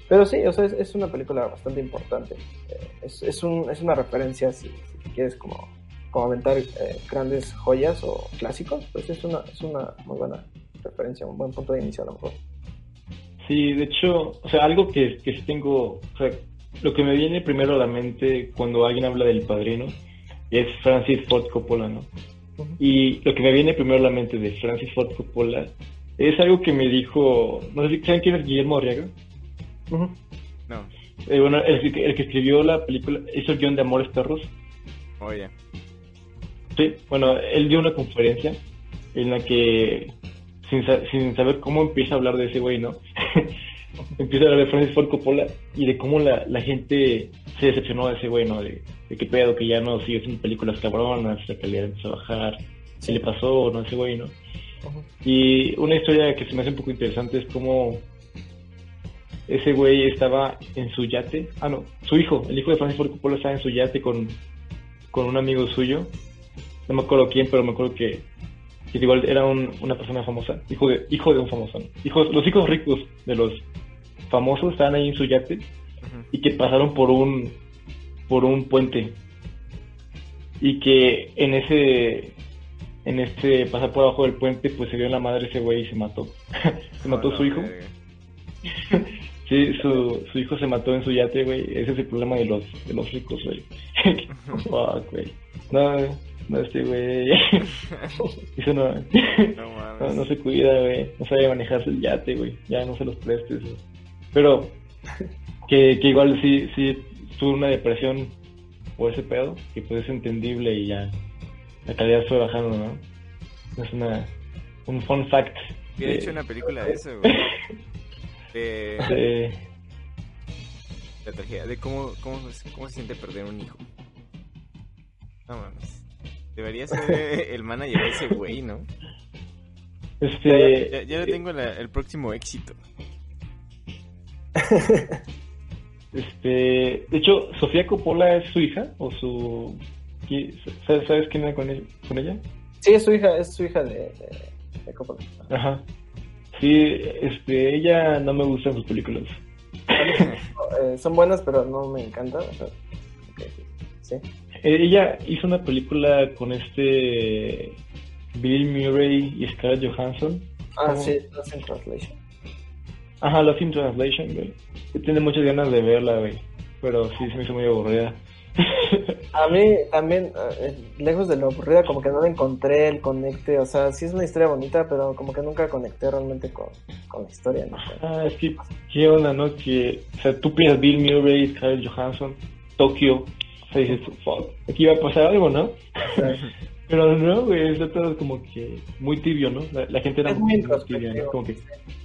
Pero sí, o sea, es, es una película bastante importante. Eh, es, es, un, es una referencia, si, si quieres como, como aventar eh, grandes joyas o clásicos, pues es una, es una muy buena referencia, un buen punto de inicio a lo mejor. Sí, de hecho, o sea, algo que, que tengo, o sea, lo que me viene primero a la mente cuando alguien habla del padrino es Francis Ford Coppola, ¿no? Y lo que me viene primero a la mente de Francis Ford Coppola es algo que me dijo, no sé si saben quién es Guillermo Arriaga. No. Eh, bueno, el, que- el que escribió la película, hizo el guion de Amores Perros. Oye. Sí, bueno, él dio una conferencia en la que, sin, sa- sin saber cómo empieza a hablar de ese güey, ¿no? empieza a hablar de Francis Ford Coppola y de cómo la, la gente se decepcionó de ese güey, ¿no? De, de qué pedo, que ya no sigue haciendo películas cabronas, la calidad empezó a bajar, qué le pasó, ¿no? A ese güey, ¿no? Y una historia que se me hace un poco interesante es cómo ese güey estaba en su yate. Ah, no, su hijo, el hijo de Francis Ford Coppola estaba en su yate con, con un amigo suyo. No me acuerdo quién, pero me acuerdo que, que igual era un- una persona famosa. Hijo de, hijo de un famoso. ¿no? Hijos, los hijos ricos de los famosos estaban ahí en su yate y que pasaron por un por un puente. Y que en ese en este pasar por abajo del puente pues se dio en la madre ese güey y se mató. Se mató su hijo. sí su, su hijo se mató en su yate güey. Ese es el problema de los de los ricos güey. Fuck, güey. No no este güey. Eso no No no, mames. no se cuida, güey. No sabe manejarse el yate, güey. Ya no se los prestes, güey. Pero que, que igual sí, sí tuvo una depresión por ese pedo, que pues es entendible y ya la calidad fue bajando, ¿no? Es una un fun fact. Hubiera hecho una película de eso, güey. De, la tragedia, de cómo, cómo, cómo se siente perder un hijo. No mames. Debería ser el manager de ese güey, ¿no? este Ya, ya tengo la- el próximo éxito. este de hecho Sofía Coppola es su hija o su ¿sabes, sabes quién era con ella? con ella? Sí, es su hija, es su hija de, de, de Coppola. Ajá. Sí, este ella no me gustan sus películas. Eh, son buenas, pero no me encantan. o sea, ok, sí. Eh, Ella hizo una película con este Bill Murray y Scarlett Johansson. Ah, ¿Cómo? sí, Lost in Translation. Ajá, Lost in Translation, güey. Yo tenía muchas ganas de verla, güey. Pero sí, se me hizo muy aburrida. A mí también, eh, lejos de lo aburrida, como que no le encontré el conecte. O sea, sí es una historia bonita, pero como que nunca conecté realmente con, con la historia. ¿no? ah, es que, ¿qué onda, no? Que, o sea, tú piensas Bill Murray, Scarlett Johansson, Tokio. O sea, dices, fuck, aquí va a pasar algo, ¿no? Pero no, güey, está todo como que muy tibio, ¿no? La, la gente era Es muy tibia, ¿no? Como que,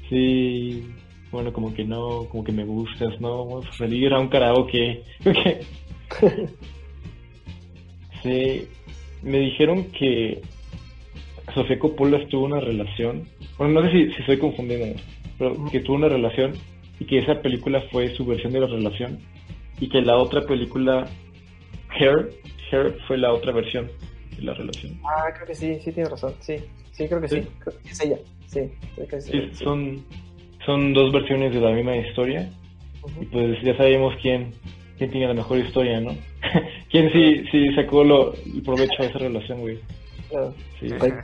sí, bueno, como que no, como que me gustas, ¿no? Vamos a salir a un karaoke. Ok. Sí, me dijeron que Sofía Coppola tuvo una relación, bueno, no sé si, si estoy confundiendo, pero que tuvo una relación y que esa película fue su versión de la relación y que la otra película, Hair, Hair fue la otra versión la relación. Ah, creo que sí, sí tiene razón. Sí, sí, creo que sí. ¿Sí? Creo que es ella. Sí, creo que es Sí, ella, sí. son, son dos versiones de la misma historia y pues ya sabemos quién, quién tiene la mejor historia, ¿no? quién sí, sí sacó lo, el provecho de esa relación, güey. Claro. Sí. Spike,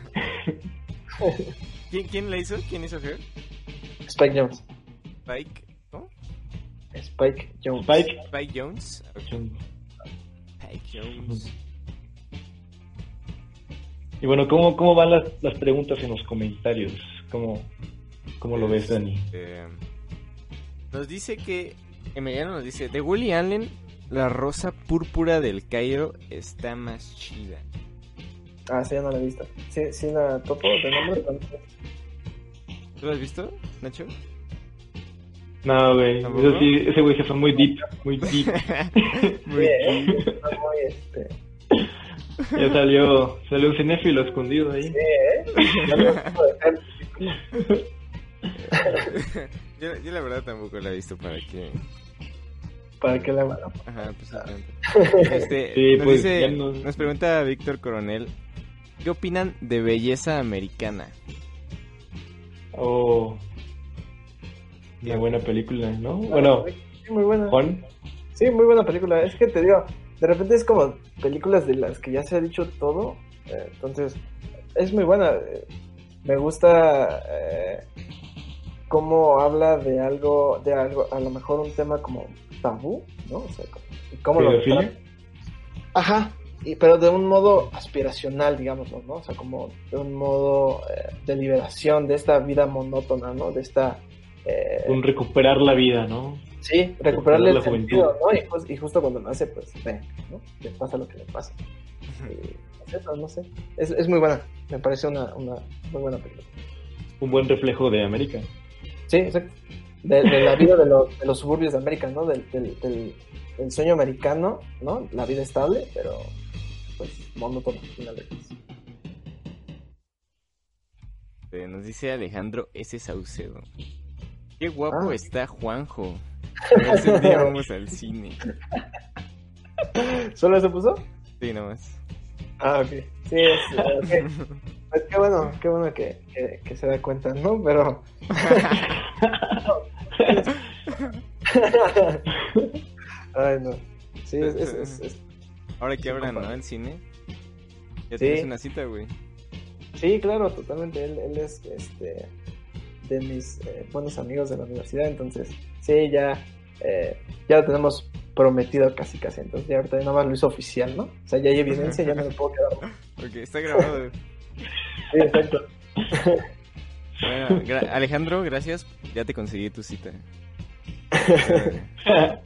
¿Quién, ¿Quién la hizo? ¿Quién hizo Her? Spike Jones. Spike. Spike Jones. Spike. Spike Jones. Spike Jones. Y bueno, ¿cómo, cómo van las, las preguntas en los comentarios? ¿Cómo, cómo lo ves, Dani? Este, nos dice que. Emiliano nos dice: De Willy Allen, la rosa púrpura del Cairo está más chida. Ah, sí, ya no la he visto. Sí, sí la topo de nombre. ¿Tú lo has visto, Nacho? No, güey. ¿Tampoco? Eso sí, ese güey se fue muy deep, muy deep. Muy este, ya salió, salió un cinéfilo escondido ahí. sí, ¿eh? No yo, yo la verdad tampoco la he visto para que... ¿Para qué la mano? Ajá, pues. Este, Sí, nos, pues, dice- no- nos pregunta Víctor Coronel, ¿qué opinan de belleza americana? Oh. Una buena película, ¿no? Bueno, Sí, muy buena. Juan. Sí, muy buena película. Es que te digo, de repente es como películas de las que ya se ha dicho todo. eh, entonces, es muy buena. eh, Me gusta eh, cómo habla de algo, de algo, a lo mejor un tema como tabú, ¿no? O sea, cómo lo. Ajá, y, pero de un modo aspiracional, digámoslo, ¿no? O sea, como de un modo eh, de liberación de esta vida monótona, ¿no? De esta... eh, Un recuperar la vida, ¿no? Sí, recuperarle el sentido, ¿no? Y, jus- y justo cuando nace, pues, ve, ¿no? Le pasa lo que le pasa. Y, pues, eso, no sé. Es, es muy buena. Me parece una, una muy buena película. Un buen reflejo de América. Sí, exacto. De, de la vida de los, de los suburbios de América, ¿no? Del, del, del, del sueño americano, ¿no? La vida estable, pero, pues, monótono al final de cuentas. Eh, Nos dice Alejandro S. Saucedo. Qué guapo Ah. está Juanjo. Un día vamos al cine. ¿Solo se puso? Sí, nomás. Ah, ok. Sí, es. Pues qué bueno, qué bueno que, que, que se da cuenta, ¿no? Pero... Ay, no. Sí, es, es, es- es- Ahora que hablan, ¿no? El cine. Ya Sí. tienes una cita, güey. sí, claro, totalmente. Él, él es este de mis eh, buenos amigos de la universidad, entonces sí, ya, eh, ya lo tenemos prometido casi casi, entonces ya ahorita nada más lo hizo oficial, ¿no? O sea, ya hay evidencia, ya no me puedo quedar. Porque está grabado. Sí, exacto. Bueno, gra- Alejandro, gracias. Ya te conseguí tu cita.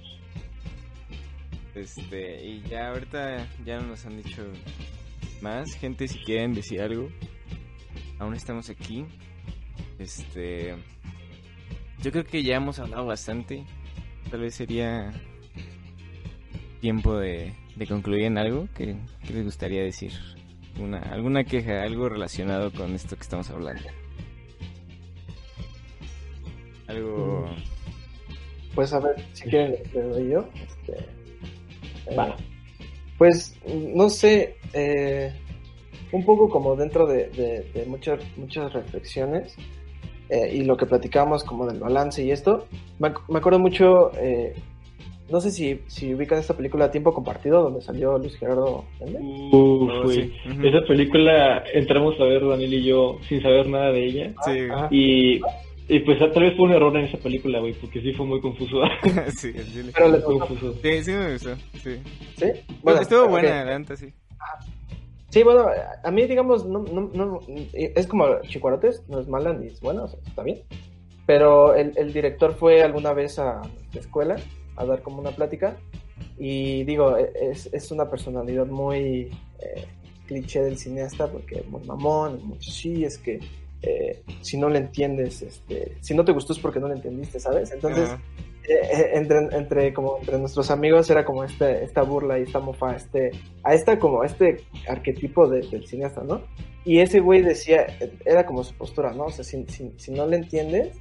Este, y ya ahorita ya no nos han dicho más. Gente, si quieren decir algo, aún estamos aquí. Este, yo creo que ya hemos hablado bastante. Tal vez sería tiempo de, de concluir en algo que, que les gustaría decir. Una, alguna queja, algo relacionado con esto que estamos hablando. Algo... Pues a ver, si quieren le- doy yo. Este, eh. Pues, no sé, eh, un poco como dentro de, de- de muchas, muchas reflexiones eh, y lo que platicábamos como del balance y esto, me, me acuerdo mucho, eh, no sé si, si ubican esta película Tiempo Compartido, donde salió Luis Gerardo. Uf, Oh, güey. sí. Ujú. Esa película entramos a ver Daniel y yo sin saber nada de ella. Sí, Ajá. Y, y pues tal vez fue un error en esa película, güey, porque sí fue muy confuso. sí, el. Pero le confuso. Sí, sí me gustó. Sí. ¿sí? Estuvo ok. buena, la neta, sí. Sí, bueno, a mí, digamos, no, no, no- es como Chicuarotes, no es mala ni es buena, o sea, está bien. Pero el, el director fue alguna vez a la escuela a dar como una plática y digo, e- es, es una personalidad muy eh, cliché del cineasta porque es muy mamón, muy sí, es que eh, si no le entiendes, este, si no te gustó es porque no le entendiste, ¿sabes? Entonces, Ajá. eh, eh, entre, entre, como entre nuestros amigos era como este, esta burla y esta mofa, este, a esta como este arquetipo de- del cineasta, ¿no? Y ese güey decía, eh, era como su postura, ¿no? O sea, si, si, si no le entiendes,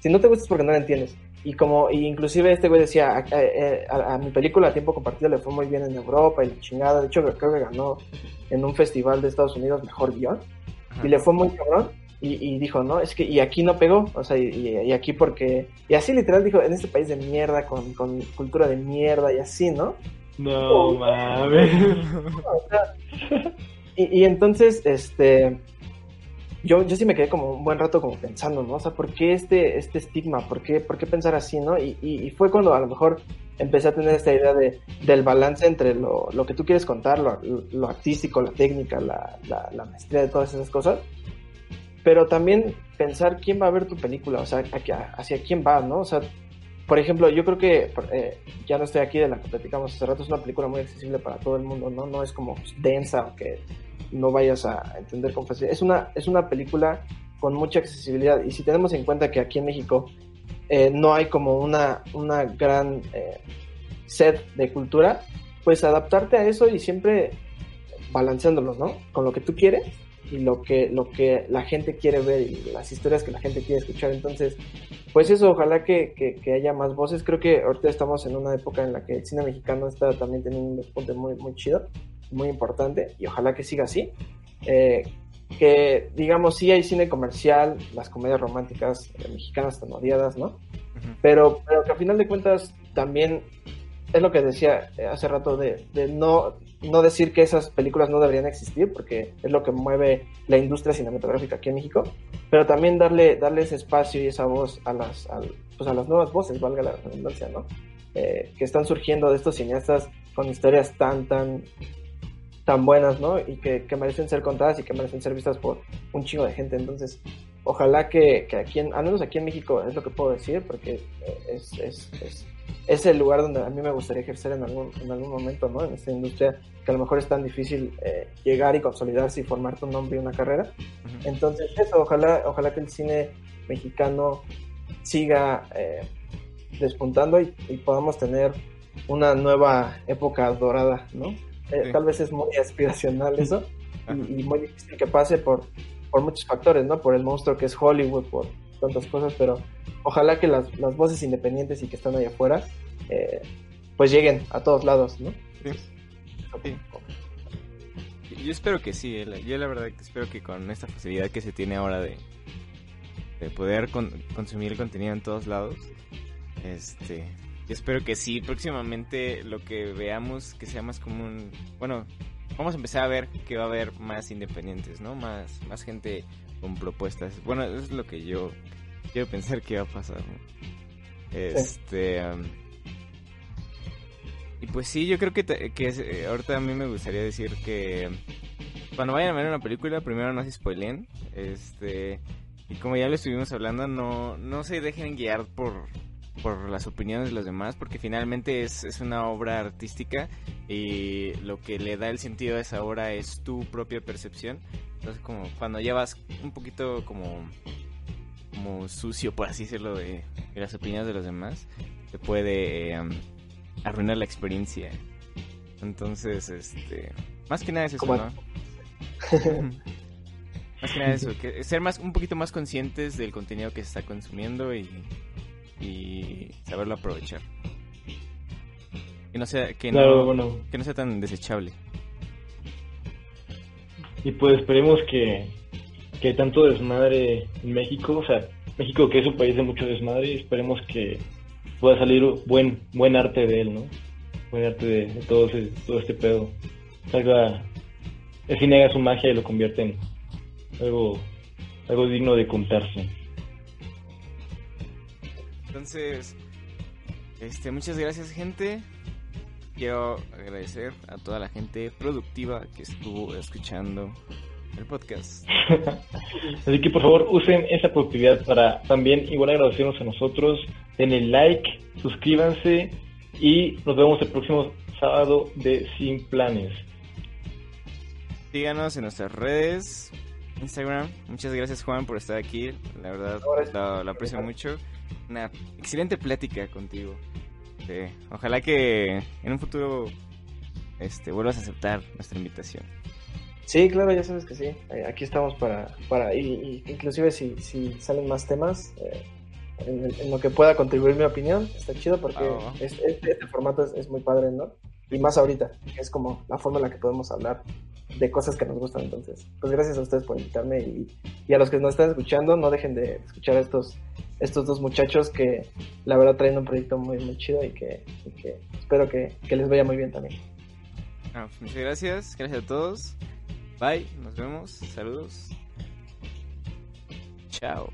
si no te gusta es porque no le entiendes. Y como, y inclusive este güey decía, a, a- a- a mi película a tiempo compartido le fue muy bien en Europa y la chingada, de hecho creo que ganó en un festival de Estados Unidos mejor guion y le fue muy cabrón. Y, y dijo, no, es que, y aquí no pegó, o sea, y, aquí porque, y así literal dijo, en este país de mierda, con, con cultura de mierda y así, ¿no? No mames. O sea, y, y entonces, este, yo, yo sí me quedé como un buen rato como pensando, ¿no? O sea, ¿por qué este, este estigma? ¿Por qué, por qué pensar así, no? Y, y, y fue cuando a lo mejor empecé a tener esta idea de, del balance entre lo, lo que tú quieres contar, lo, lo artístico, la técnica, la, la, la maestría de todas esas cosas, pero también pensar quién va a ver tu película, o sea, hacia, quién va, ¿no? O sea, por ejemplo, yo creo que eh, ya no estoy aquí de la que platicamos hace rato, es una película muy accesible para todo el mundo, ¿no? No es como pues, densa o que no vayas a entender con facilidad. Es una, es una película con mucha accesibilidad y si tenemos en cuenta que aquí en México eh, no hay como una, una gran eh, sed de cultura, pues adaptarte a eso y siempre balanceándolo, ¿no? Con lo que tú quieres y lo que, lo que la gente quiere ver y las historias que la gente quiere escuchar. Entonces, pues eso, ojalá que, que, haya más voces. Creo que ahorita estamos en una época en la que el cine mexicano está también teniendo un despunte muy, muy chido, muy importante, y ojalá que siga así. Eh, que digamos sí hay cine comercial, las comedias románticas eh, mexicanas están odiadas, ¿no? pero, pero que a final de cuentas también es lo que decía eh, hace rato de, de, no, no decir que esas películas no deberían existir, porque es lo que mueve la industria cinematográfica aquí en México, pero también darle, darle ese espacio y esa voz a las, pues a las nuevas voces, valga la redundancia, ¿no? Eh, que están surgiendo de estos cineastas con historias tan, tan, tan buenas, ¿no? Y que, merecen ser contadas y que merecen ser vistas por un chingo de gente. Entonces, ojalá que, aquí, en, al menos aquí en México, es lo que puedo decir, porque es, es, es, el lugar donde a mí me gustaría ejercer en algún, en algún momento, ¿no? En esta industria que a lo mejor es tan difícil eh, llegar y consolidarse y formar tu nombre y una carrera. Entonces, eso, ojalá, ojalá que el cine mexicano siga eh, despuntando y, y podamos tener una nueva época dorada, ¿no? Eh, tal vez es muy aspiracional eso y, muy difícil que pase por, por muchos factores, ¿no? Por el monstruo que es Hollywood, por tantas cosas, pero ojalá que las, las voces independientes y que están allá afuera, eh, pues lleguen a todos lados, ¿no? Yo espero que sí, yo la verdad que espero que con esta facilidad que se tiene ahora de, de poder consumir el contenido en todos lados, este, yo espero que sí, próximamente lo que veamos que sea más común, bueno, vamos a empezar a ver que va a haber más independientes, ¿no? Más, más gente con propuestas. Bueno, eso es lo que yo quiero pensar que va a pasar. Este... y pues sí, yo creo que, que eh, ahorita a mí me gustaría decir que cuando vayan a ver una película, primero no se spoilen. Este, y como ya lo estuvimos hablando, no, no se dejen guiar por, por las opiniones de los demás, porque finalmente es, es una obra artística y lo que le da el sentido a esa obra es tu propia percepción. Entonces, como cuando llevas un poquito como, como sucio, por así decirlo, de, las opiniones de los demás, te puede em, arruinar la experiencia. Entonces, este, más que nada es eso, ¿no? más que nada eso, que ser más un poquito más conscientes del contenido que se está consumiendo y y saberlo aprovechar. Que no sea, que no, que no sea tan desechable. Y pues esperemos que, que tanto desmadre en México, o sea, México que es un país de mucho desmadre, esperemos que pueda salir buen buen arte de él, ¿no? Buen arte de, todo, todo este pedo. Salga, el cine haga su magia y lo convierte en algo, algo digno de contarse. Entonces, este, muchas gracias gente. Quiero agradecer a toda la gente productiva que estuvo escuchando el podcast. Así que por favor usen esa productividad para también igual agradecernos a nosotros. Denle like, suscríbanse y nos vemos el próximo sábado de Sin Planes. Síganos en nuestras redes, Instagram. Muchas gracias Juan por estar aquí. La verdad lo aprecio mucho una excelente plática contigo. ojalá que en un futuro este, vuelvas a aceptar nuestra invitación. Sí, claro, ya sabes que sí. Eh, aquí estamos para, para y, inclusive si, si salen más temas, eh, en, lo que pueda contribuir mi opinión, está chido porque ah, este, formato es, muy padre, ¿no? Y más ahorita, es como la forma en la que podemos hablar de cosas que nos gustan. Entonces, pues gracias a ustedes por invitarme y, y a los que nos están escuchando, no dejen de escuchar estos estos dos muchachos que la verdad traen un proyecto muy, muy chido y que, espero que, les vaya muy bien también. Ah, pues muchas gracias, gracias a todos. Bye, nos vemos, saludos. Chao.